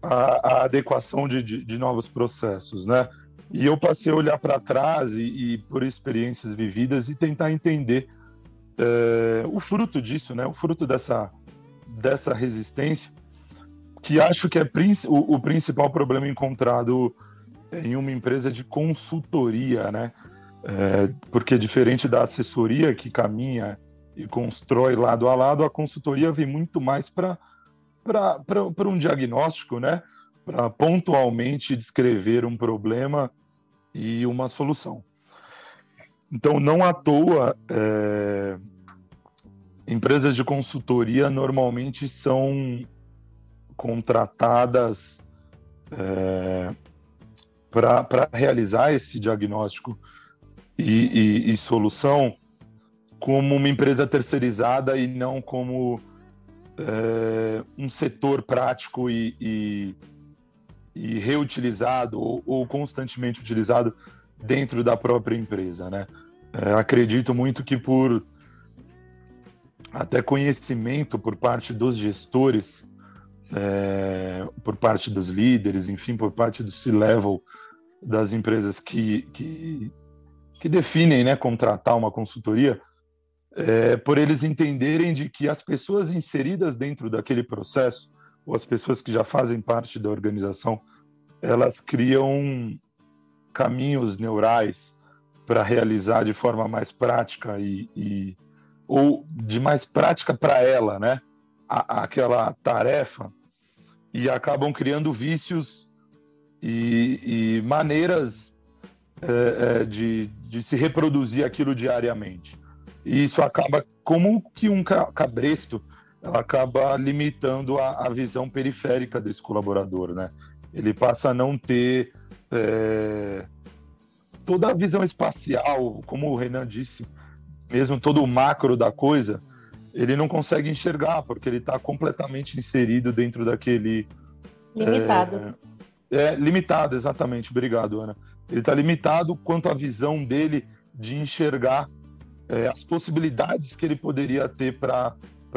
[SPEAKER 3] a, a adequação de, de, de, novos processos, né? E eu passei a olhar para trás e, e, por experiências vividas e tentar entender é, o fruto disso, né? O fruto dessa, dessa resistência, que acho que é o, o principal problema encontrado em uma empresa de consultoria, né? É, porque diferente da assessoria que caminha e constrói lado a lado, a consultoria vem muito mais para um diagnóstico, né? Para pontualmente descrever um problema e uma solução. Então, não à toa, é, empresas de consultoria normalmente são contratadas é, para realizar esse diagnóstico e, e, e solução como uma empresa terceirizada e não como é, um setor prático e, e, e reutilizado ou, ou, constantemente utilizado dentro da própria empresa, né? É, acredito muito que por até conhecimento por parte dos gestores, é, por parte dos líderes, enfim, por parte do C-level das empresas que, que, que definem, né, contratar uma consultoria, é, por eles entenderem de que as pessoas inseridas dentro daquele processo, ou as pessoas que já fazem parte da organização, elas criam caminhos neurais para realizar de forma mais prática e, e ou de mais prática para ela, né? A, aquela tarefa e acabam criando vícios e, e maneiras é, é, de, de se reproduzir aquilo diariamente. E isso acaba, como que um cabresto, ela acaba limitando a, a visão periférica desse colaborador, né? Ele passa a não ter é, toda a visão espacial, como o Renan disse, mesmo todo o macro da coisa, ele não consegue enxergar, porque ele está completamente inserido dentro daquele.
[SPEAKER 4] Limitado.
[SPEAKER 3] É, é, limitado, exatamente. Obrigado, Ana. Ele está limitado quanto à visão dele de enxergar é, as possibilidades que ele poderia ter para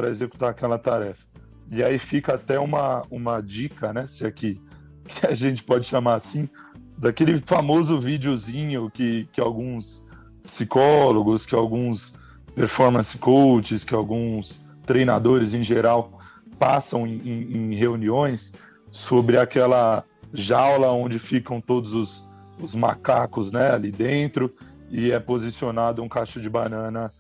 [SPEAKER 3] executar aquela tarefa. E aí fica até uma, uma dica, né, se aqui que a gente pode chamar assim, daquele famoso videozinho que, que alguns psicólogos, que alguns performance coaches, que alguns treinadores em geral passam em, em, em reuniões sobre aquela jaula onde ficam todos os, os macacos né, ali dentro e é posicionado um cacho de banana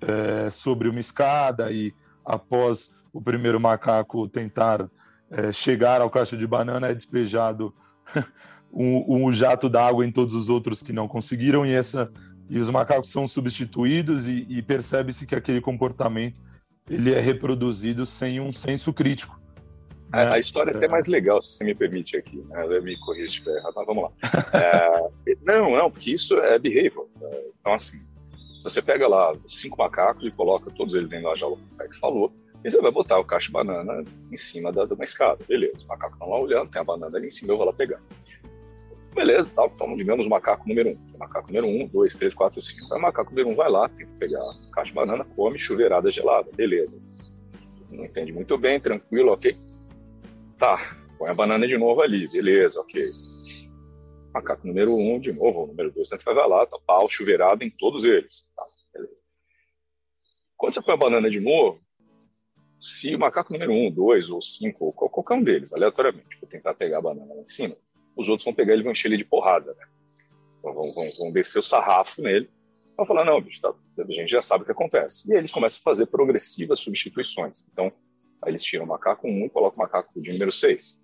[SPEAKER 3] é, sobre uma escada e após o primeiro macaco tentar é, chegar ao cacho de banana é despejado um, um jato d'água em todos os outros que não conseguiram e essa e os macacos são substituídos e, e percebe-se que aquele comportamento ele é reproduzido sem um senso crítico
[SPEAKER 1] a, a, história é até mais legal, se você me permite aqui, né? Me corrija se estiver errado, mas vamos lá. É, não, não, porque isso é behavior. É, então, assim, você pega lá cinco macacos e coloca todos eles dentro da jaula, como o que falou, e você vai botar o cacho de banana em cima da, de uma escada. Beleza, os macacos estão lá olhando, tem a banana ali em cima, eu vou lá pegar. Beleza, então digamos macaco número um. Macaco número um, dois, três, quatro, cinco. Aí o macaco número um vai lá, tenta pegar a caixa de banana, come chuveirada gelada. Beleza. Não entende muito bem, tranquilo, ok. Tá, põe a banana de novo ali, beleza, ok. Macaco número um, de novo, o número dois, você vai lá, tá pau chuveirado em todos eles. Tá, beleza. Quando você põe a banana de novo, se o macaco número um, dois ou cinco, ou qualquer um deles, aleatoriamente, for tentar pegar a banana lá em cima, os outros vão pegar ele e vão encher ele de porrada, né? Vão, vão, vão descer o sarrafo nele. Vão falar, não, bicho, tá, a gente já sabe o que acontece. E aí eles começam a fazer progressivas substituições. Então, Aí eles tiram o macaco 1 e colocam o macaco de número 6.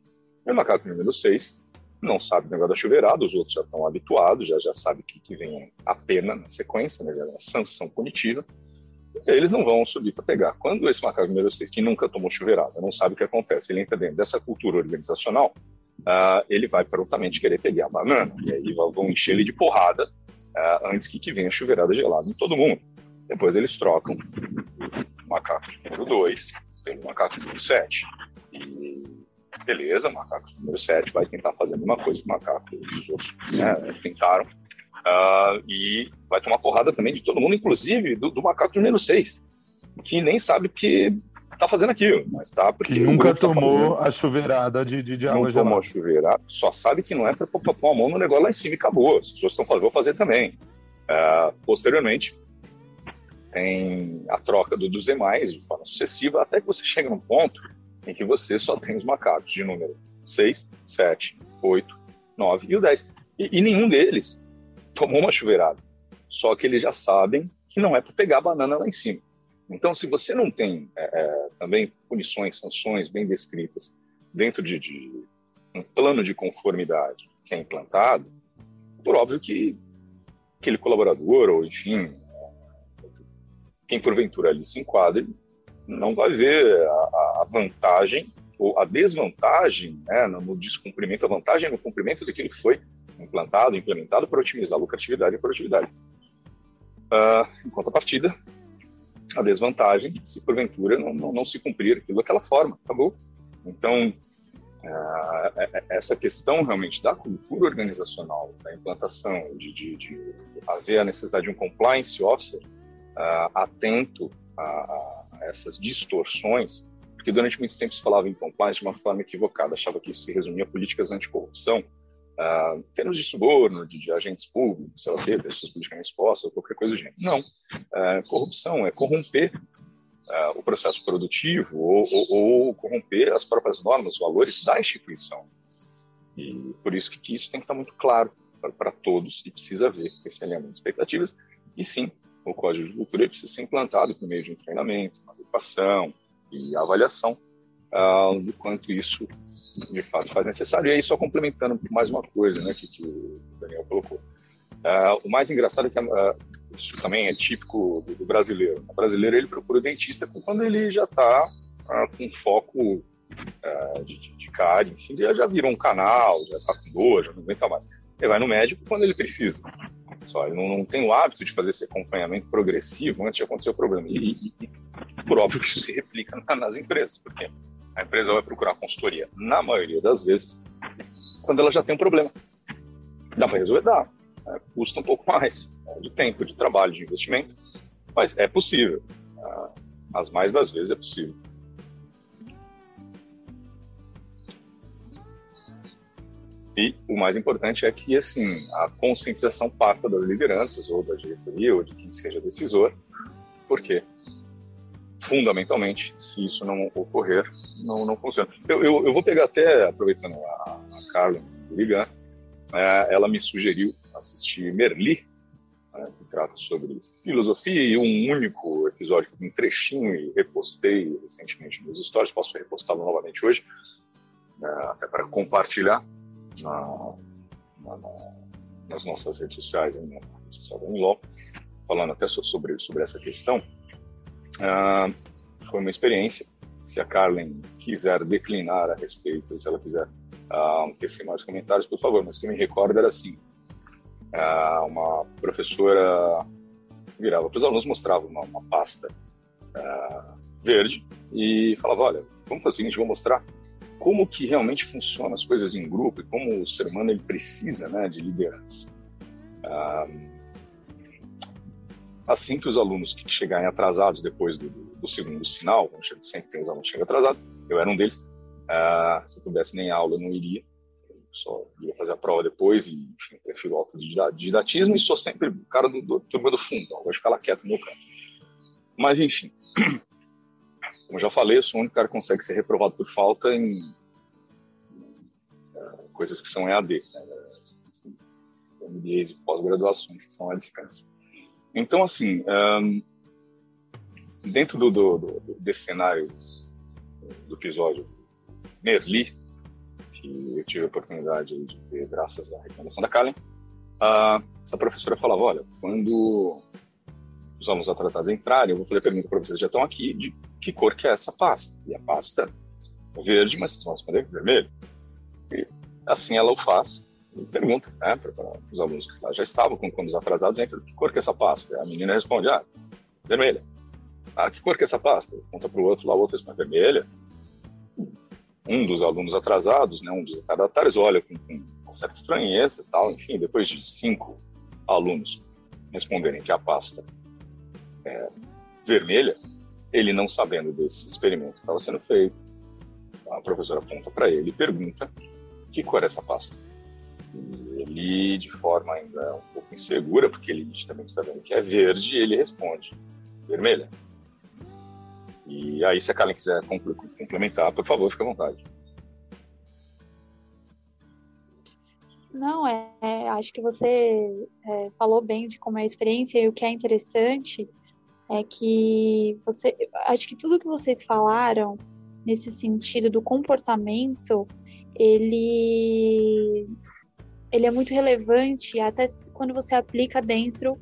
[SPEAKER 1] E o macaco número 6 não sabe o negócio da chuveirada, os outros já estão habituados, já, já sabem que, que vem a pena na sequência, né, a sanção punitiva. Eles não vão subir para pegar. Quando esse macaco número 6, que nunca tomou chuveirada, não sabe o que acontece, ele entra dentro dessa cultura organizacional, uh, ele vai prontamente querer pegar a banana. E aí vão encher ele de porrada uh, antes que, que venha a chuveirada gelada em todo mundo. Depois eles trocam o macaco número 2 pelo macaco número 7. E beleza, macaco número 7 vai tentar fazer a mesma coisa que o macaco os outros né, tentaram. Uh, e vai tomar porrada também de todo mundo, inclusive do, do macaco número 6, que nem sabe que tá fazendo aquilo, mas tá porque
[SPEAKER 3] que nunca tá tomou tá a chuveirada de, de, de água
[SPEAKER 1] não tomou a chuveirada, só sabe que não é para pôr a mão no negócio lá em cima e acabou. As pessoas estão falando, vou fazer também. Uh, posteriormente, tem a troca do, dos demais de forma sucessiva, até que você chega num ponto em que você só tem os macacos de número 6, 7, 8, 9 e o 10. E, e nenhum deles tomou uma chuveirada. Só que eles já sabem que não é para pegar a banana lá em cima. Então, se você não tem é, é, também punições, sanções bem descritas dentro de, de, um plano de conformidade que é implantado, por óbvio que aquele colaborador, ou enfim, quem porventura ali se enquadre, não vai ver a, a vantagem ou a desvantagem né, no descumprimento, a vantagem no cumprimento daquilo que foi implantado, implementado para otimizar a lucratividade e a produtividade. Uh, em contrapartida, a desvantagem se porventura não, não, não, se cumprir aquilo daquela forma, acabou. Então, uh, essa questão realmente da cultura organizacional, da implantação, de, de, de haver a necessidade de um compliance officer uh, atento a, a, essas distorções, porque durante muito tempo se falava em compliance de uma forma equivocada, achava que isso se resumia a políticas anticorrupção, uh, termos de suborno, de, de, agentes públicos, sei lá o quê, pessoas politicamente expostas, qualquer coisa do gênero. Não. Uh, corrupção é corromper uh, o processo produtivo ou, ou, ou, corromper as próprias normas, valores da instituição. E por isso que, que isso tem que estar muito claro para todos e precisa haver esse alinhamento de expectativas. E sim, o código de cultura precisa ser implantado por meio de um treinamento, uma educação e avaliação uh, do quanto isso de fato faz necessário. E aí, só complementando mais uma coisa né, que, que o Daniel colocou. Uh, o mais engraçado é que uh, isso também é típico do, do, brasileiro. O brasileiro ele procura o dentista quando ele já está com foco de, de, de cárie, enfim, ele já virou um canal, já está com dor, já não aguenta mais. Ele vai no médico quando ele precisa. Só ele não, não tem o hábito de fazer esse acompanhamento progressivo antes de acontecer o problema. E, e, e por óbvio que isso se replica nas empresas, porque a empresa vai procurar consultoria, na maioria das vezes, quando ela já tem um problema. Dá para resolver? Dá. É, custa um pouco mais é, de tempo, de trabalho, de investimento, mas é possível. É, as mais das vezes é possível. E o mais importante é que assim a conscientização parta das lideranças ou da diretoria ou de quem seja decisor, porque fundamentalmente, se isso não ocorrer, não, não funciona. Eu, eu, eu vou pegar até, aproveitando a, a Carla ligar, é, ela me sugeriu assistir Merli, né, que trata sobre filosofia, e um único episódio, um trechinho, e repostei recentemente nos stories, posso repostá-lo novamente hoje, é, até para compartilhar na, na, nas nossas redes sociais, na rede social da Uniló, falando até sobre, sobre essa questão. Uh, foi uma experiência. Se a Carlen quiser declinar a respeito, se ela quiser uh, tecer mais comentários, por favor. Mas que me recordo era assim: uh, uma professora virava para os alunos, mostrava uma, uma pasta uh, verde e falava: Olha, vamos fazer o seguinte, vou mostrar como que realmente funcionam as coisas em grupo e como o ser humano ele precisa né, de liderança. assim que os alunos que chegarem atrasados depois do, do segundo sinal, sempre tem os alunos que chegam atrasados, eu era um deles, uh, se eu pudesse nem aula eu não iria, eu só ia fazer a prova depois e enfim, prefiro de didatismo e sou sempre o cara do, do turma do fundo, vou ficar lá quieto no meu canto. Mas enfim, como já falei, eu sou o único cara que consegue ser reprovado por falta em coisas que são EAD, né? MBAs e pós-graduações que são à distância. Então, assim, um, dentro do, do, do, desse cenário do episódio Merli, que eu tive a oportunidade de ver graças à recomendação da Kalen, uh, essa professora falava, olha, quando os alunos atrasados entrarem, eu vou fazer a pergunta para vocês já estão aqui, de que cor que é essa pasta? E a pasta é verde, mas vocês vão responder vermelho. E assim ela o faz e pergunta né, para os alunos que lá já estavam, com, quando os atrasados entram, que cor que é essa pasta? A menina responde, ah, vermelha. Ah, que cor que é essa pasta? Conta para o outro lá, o outro responde, vermelha. Um dos alunos atrasados, né, um dos retardatários, olha com, com uma certa estranheza e tal, enfim, depois de cinco alunos responderem que a pasta é vermelha, ele não sabendo desse experimento que estava sendo feito, a professora aponta para ele e pergunta que cor é essa pasta. E ele, de forma ainda um pouco insegura, porque ele também está vendo que é verde, ele responde vermelha. E aí, se a Karen quiser complementar, por favor, fique à vontade.
[SPEAKER 5] Não, é, é acho que você é, falou bem de como é a experiência e o que é interessante é que você, acho que tudo que vocês falaram nesse sentido do comportamento, ele ele é muito relevante até quando você aplica dentro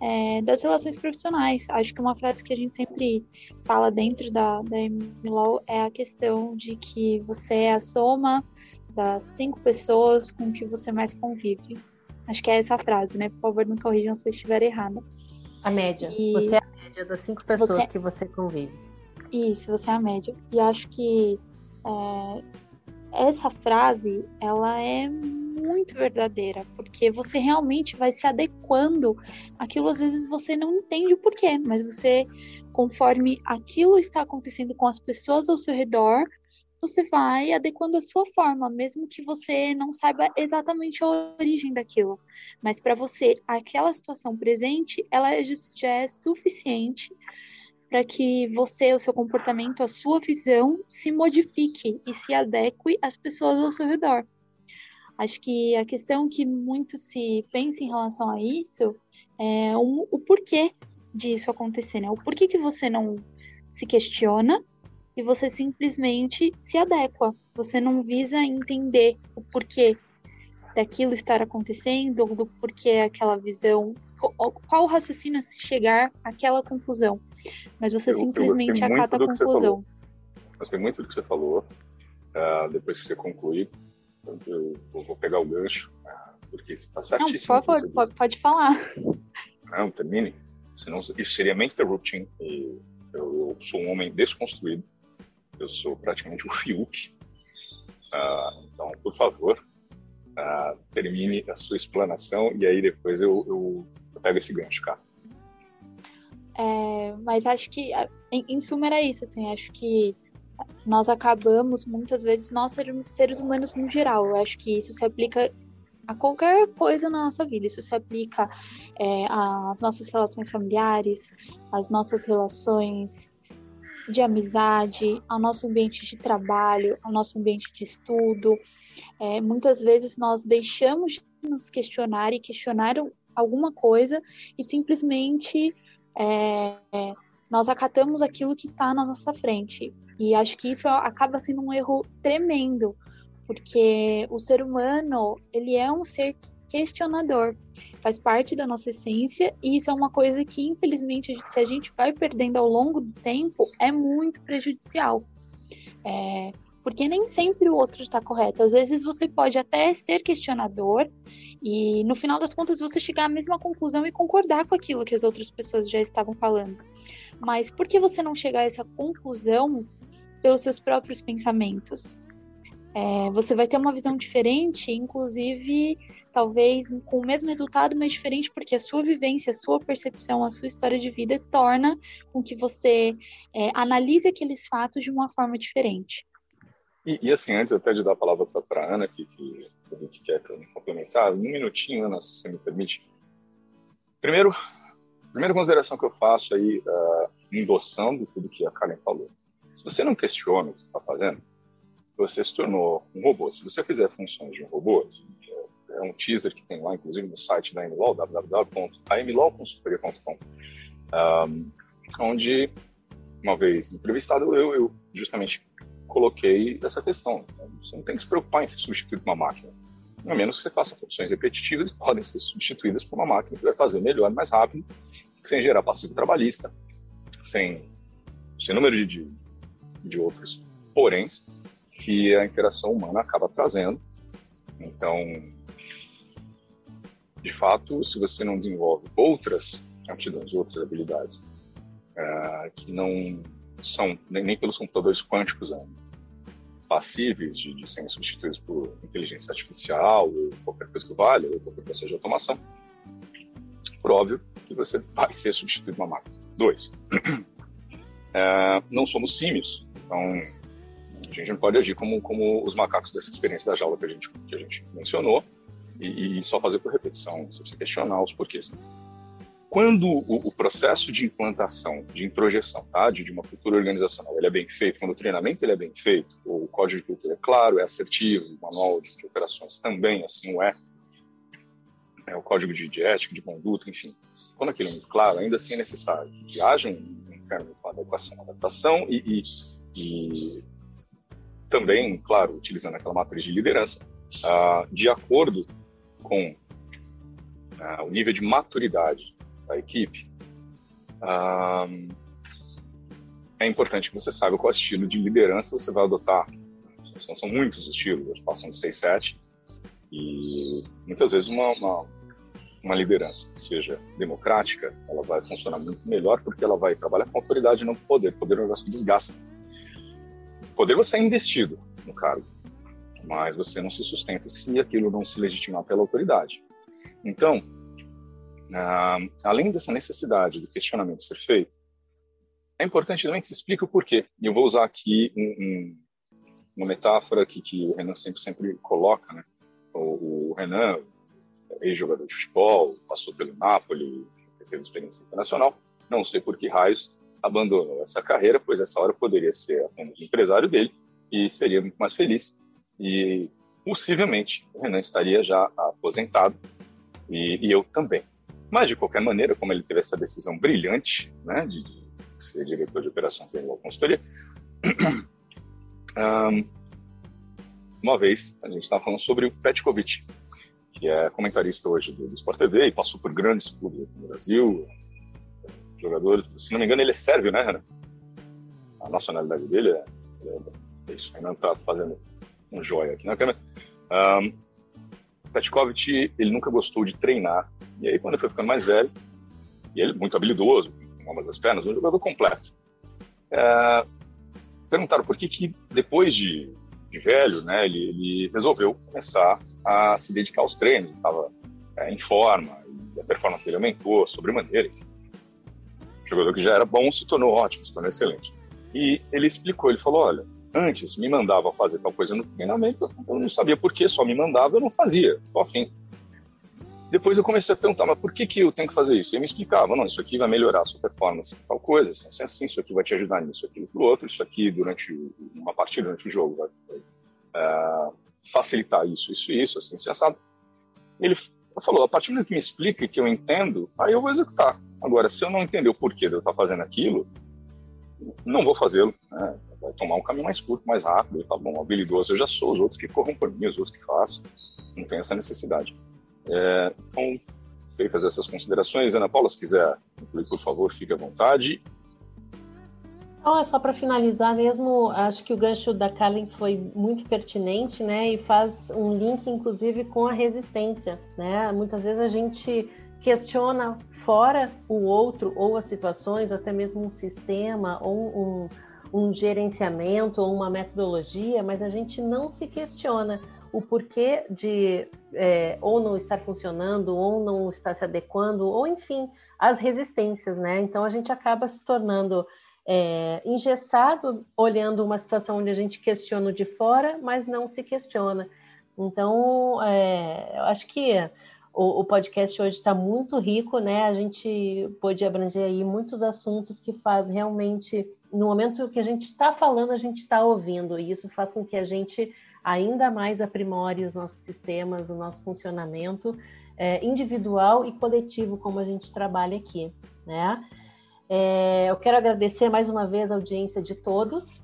[SPEAKER 5] é, das relações profissionais. Acho que uma frase que a gente sempre fala dentro da, da MLAW é a questão de que você é a soma das cinco pessoas com que você mais convive. Acho que é essa frase, né? Por favor, me corrijam se eu estiver errada.
[SPEAKER 4] A média. E você é a média das cinco pessoas você... que você convive.
[SPEAKER 5] Isso, você é a média. E acho que é, essa frase, ela é muito verdadeira, porque você realmente vai se adequando aquilo às vezes você não entende o porquê, mas você conforme aquilo está acontecendo com as pessoas ao seu redor, você vai adequando a sua forma, mesmo que você não saiba exatamente a origem daquilo. Mas para você, aquela situação presente, ela já é suficiente para que você, o seu comportamento, a sua visão se modifique e se adeque às pessoas ao seu redor. Acho que a questão que muito se pensa em relação a isso é o, o porquê disso acontecer, né? O porquê que você não se questiona e você simplesmente se adequa. Você não visa entender o porquê daquilo estar acontecendo, do porquê aquela visão, qual raciocínio se chegar àquela conclusão. Mas você eu, simplesmente eu acata a conclusão.
[SPEAKER 1] Gostei muito do que você falou. Uh, depois que você concluir, eu vou pegar o gancho, uh, porque isso está certíssimo.
[SPEAKER 5] Não, por favor, pode, pode, falar.
[SPEAKER 1] Não, termine. Senão, isso seria me interrupting. E eu, eu sou um homem desconstruído eu sou praticamente o Fiuk. Uh, então, por favor, uh, termine a sua explanação e aí depois eu, eu, eu pego esse gancho, cara.
[SPEAKER 5] É, mas acho que, em, em suma, era isso. Assim, acho que nós acabamos, muitas vezes, nós seres humanos no geral. Eu acho que isso se aplica a qualquer coisa na nossa vida. Isso se aplica é, às nossas relações familiares, às nossas relações de amizade, ao nosso ambiente de trabalho, ao nosso ambiente de estudo. É, muitas vezes nós deixamos de nos questionar e questionar alguma coisa e simplesmente é, nós acatamos aquilo que está na nossa frente. E acho que isso acaba sendo um erro tremendo, porque o ser humano ele é um ser questionador. Faz parte da nossa essência e isso é uma coisa que, infelizmente, se a gente vai perdendo ao longo do tempo, é muito prejudicial. É, porque nem sempre o outro está correto. Às vezes você pode até ser questionador e, no final das contas, você chegar à mesma conclusão e concordar com aquilo que as outras pessoas já estavam falando. Mas por que você não chegar a essa conclusão pelos seus próprios pensamentos? É, você vai ter uma visão diferente, inclusive, talvez com o mesmo resultado, mas diferente, porque a sua vivência, a sua percepção, a sua história de vida torna com que você é, analise aqueles fatos de uma forma diferente.
[SPEAKER 1] E, e assim, antes até de dar a palavra para a Ana, que, que, que quer complementar, um minutinho, Ana, se você me permite. Primeiro, primeira consideração que eu faço aí, uh, endossando tudo que a Karen falou. Se você não questiona o que você está fazendo, você se tornou um robô. Se você fizer funções de um robô, é um teaser que tem lá, inclusive, no site da MLAW, www.amlawconsultoria.com, um, onde, uma vez entrevistado eu, eu justamente coloquei essa questão. Você não tem que se preocupar em ser substituído por uma máquina. A menos que você faça funções repetitivas podem ser substituídas por uma máquina que vai fazer melhor, mais rápido, sem gerar passivo trabalhista, sem, sem número de, de, de outros poréns que a interação humana acaba trazendo. Então, de fato, se você não desenvolve outras aptidões, outras habilidades uh, que não são nem, nem, pelos computadores quânticos ainda passíveis de, de serem substituídos por inteligência artificial ou qualquer coisa que valha, ou qualquer coisa de automação, por óbvio que você vai ser substituído por uma máquina. Dois, uh, não somos símios, então a gente não pode agir como, como os macacos dessa experiência da jaula que a gente, que a gente mencionou e, e só fazer por repetição, você precisa questionar os porquês. Quando o, o, processo de implantação, de introjeção tá, de, de, uma cultura organizacional ele é bem feito, quando o treinamento ele é bem feito, o código de cultura é claro, é assertivo, o manual de, de operações também assim o é, é o código de, de, ética, de conduta, enfim. Quando aquilo é muito claro, ainda assim é necessário que haja um, um treinamento, adequação, adaptação e, e, e também, claro, utilizando aquela matriz de liderança, uh, de acordo com uh, o nível de maturidade da equipe, uh, é importante que você saiba qual estilo de liderança você vai adotar. São, são muitos estilos, passam de 6, 7, e muitas vezes uma, uma, uma liderança que seja democrática, ela vai funcionar muito melhor porque ela vai trabalhar com autoridade e não com poder. Poder é um negócio que desgasta poder você é investido no cargo, mas você não se sustenta se aquilo não se legitimar pela autoridade. Então, uh, além dessa necessidade do questionamento ser feito, é importante também que se explique o porquê. E eu vou usar aqui um, um, uma metáfora que, que, o Renan sempre, sempre coloca, né? O, o Renan, ex-jogador de futebol, passou pelo Napoli, teve experiência internacional, não sei por que raios, abandonou essa carreira, pois essa hora poderia ser o empresário dele e seria muito mais feliz. E possivelmente o Renan estaria já aposentado e, e eu também. Mas, de qualquer maneira, como ele teve essa decisão brilhante né, de, de ser diretor de operações da consultoria, um, uma vez a gente estava falando sobre o Petkovic, que é comentarista hoje do, do Sport TV e passou por grandes clubes no Brasil, jogador, se não me engano, ele é sérvio, né, Renan? A nacionalidade dele é, é isso. O Renan tá fazendo um joia aqui na câmera. Um, Petkovic, ele nunca gostou de treinar. E aí, quando ele foi ficando mais velho, e ele muito habilidoso, com ambas as pernas, um jogador completo. É, perguntaram por que que depois de, de velho, né, ele, ele, resolveu começar a se dedicar aos treinos. Estava é, em forma, a performance dele aumentou sobremaneira. Assim jogador que já era bom se tornou ótimo, se tornou excelente. E ele explicou, ele falou, olha, antes me mandava fazer tal coisa no treinamento, eu não sabia por que, só me mandava, eu não fazia, tô afim. Depois eu comecei a perguntar, mas por que, que eu tenho que fazer isso? E ele me explicava, não, isso aqui vai melhorar a sua performance, tal coisa, assim, assim, assim isso aqui vai te ajudar nisso, aquilo, pro outro, isso aqui durante uma partida, durante o jogo, vai, vai uh, facilitar isso, isso isso, assim, assim, assado. Ele falou, a partir do momento que me explica, que eu entendo, aí eu vou executar. Agora, se eu não entender o porquê de eu estar fazendo aquilo, não vou fazê-lo. Né? Vai tomar um caminho mais curto, mais rápido. Ele fala, bom, habilidoso eu já sou, os outros que corram por mim, os outros que façam. Não tem essa necessidade. É, então, feitas essas considerações, Ana Paula, se quiser incluir, por favor, fique à vontade.
[SPEAKER 4] Então, é só para finalizar mesmo, acho que o gancho da Carlin foi muito pertinente, né? E faz um link, inclusive, com a resistência, né? Muitas vezes a gente questiona fora o outro ou as situações, ou até mesmo um sistema ou um, um gerenciamento ou uma metodologia, mas a gente não se questiona o porquê de é, ou não estar funcionando, ou não estar se adequando, ou enfim, as resistências, né? Então a gente acaba se tornando é, engessado, olhando uma situação onde a gente questiona de fora, mas não se questiona. Então, é, eu acho que o, o podcast hoje está muito rico, né? A gente pôde abranger aí muitos assuntos que faz realmente, no momento que a gente está falando, a gente está ouvindo, e isso faz com que a gente ainda mais aprimore os nossos sistemas, o nosso funcionamento é, individual e coletivo, como a gente trabalha aqui, né? É, eu quero agradecer mais uma vez a audiência de todos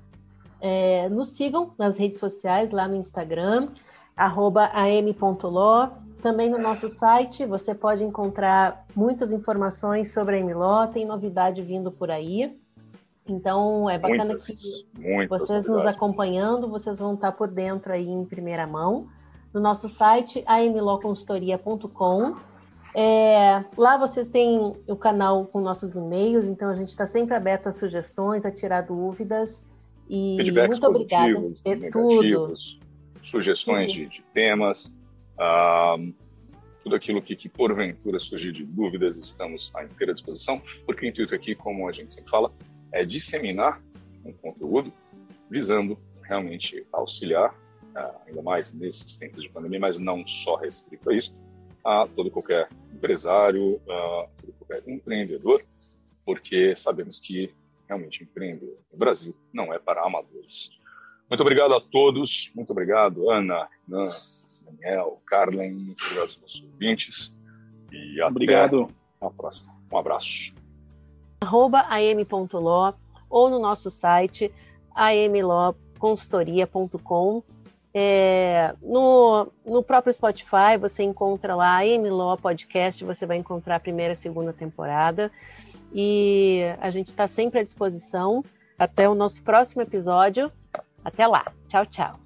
[SPEAKER 4] É, nos sigam nas redes sociais, lá no Instagram, am.law. Também no nosso site você pode encontrar muitas informações sobre a MLO, tem novidade vindo por aí. Então é bacana muitas, que vocês nos acompanhando, vocês vão estar por dentro aí em primeira mão. No nosso site, amloconsultoria.com. É, lá vocês têm o canal com nossos e-mails, então a gente está sempre aberto a sugestões, a tirar dúvidas. E
[SPEAKER 1] Feedbacks muito obrigada. É tudo. Sugestões de, de, temas, tudo aquilo que, que, porventura surgir de dúvidas, estamos à inteira disposição, porque o intuito aqui, como a gente sempre fala, é disseminar um conteúdo visando realmente auxiliar, uh, ainda mais nesses tempos de pandemia, mas não só restrito a isso, a todo qualquer empresário, a todo qualquer empreendedor, porque sabemos que realmente empreender no Brasil não é para amadores. Muito obrigado a todos, muito obrigado, Ana, Nan, Daniel, Carlen, muito obrigado aos nossos ouvintes e obrigado. até a próxima. Um abraço.
[SPEAKER 4] Am.law ou no nosso site amlawconsultoria.com é, no, no próprio Spotify você encontra lá MLO Podcast, você vai encontrar a primeira e segunda temporada. E a gente está sempre à disposição. Até o nosso próximo episódio. Até lá. Tchau, tchau.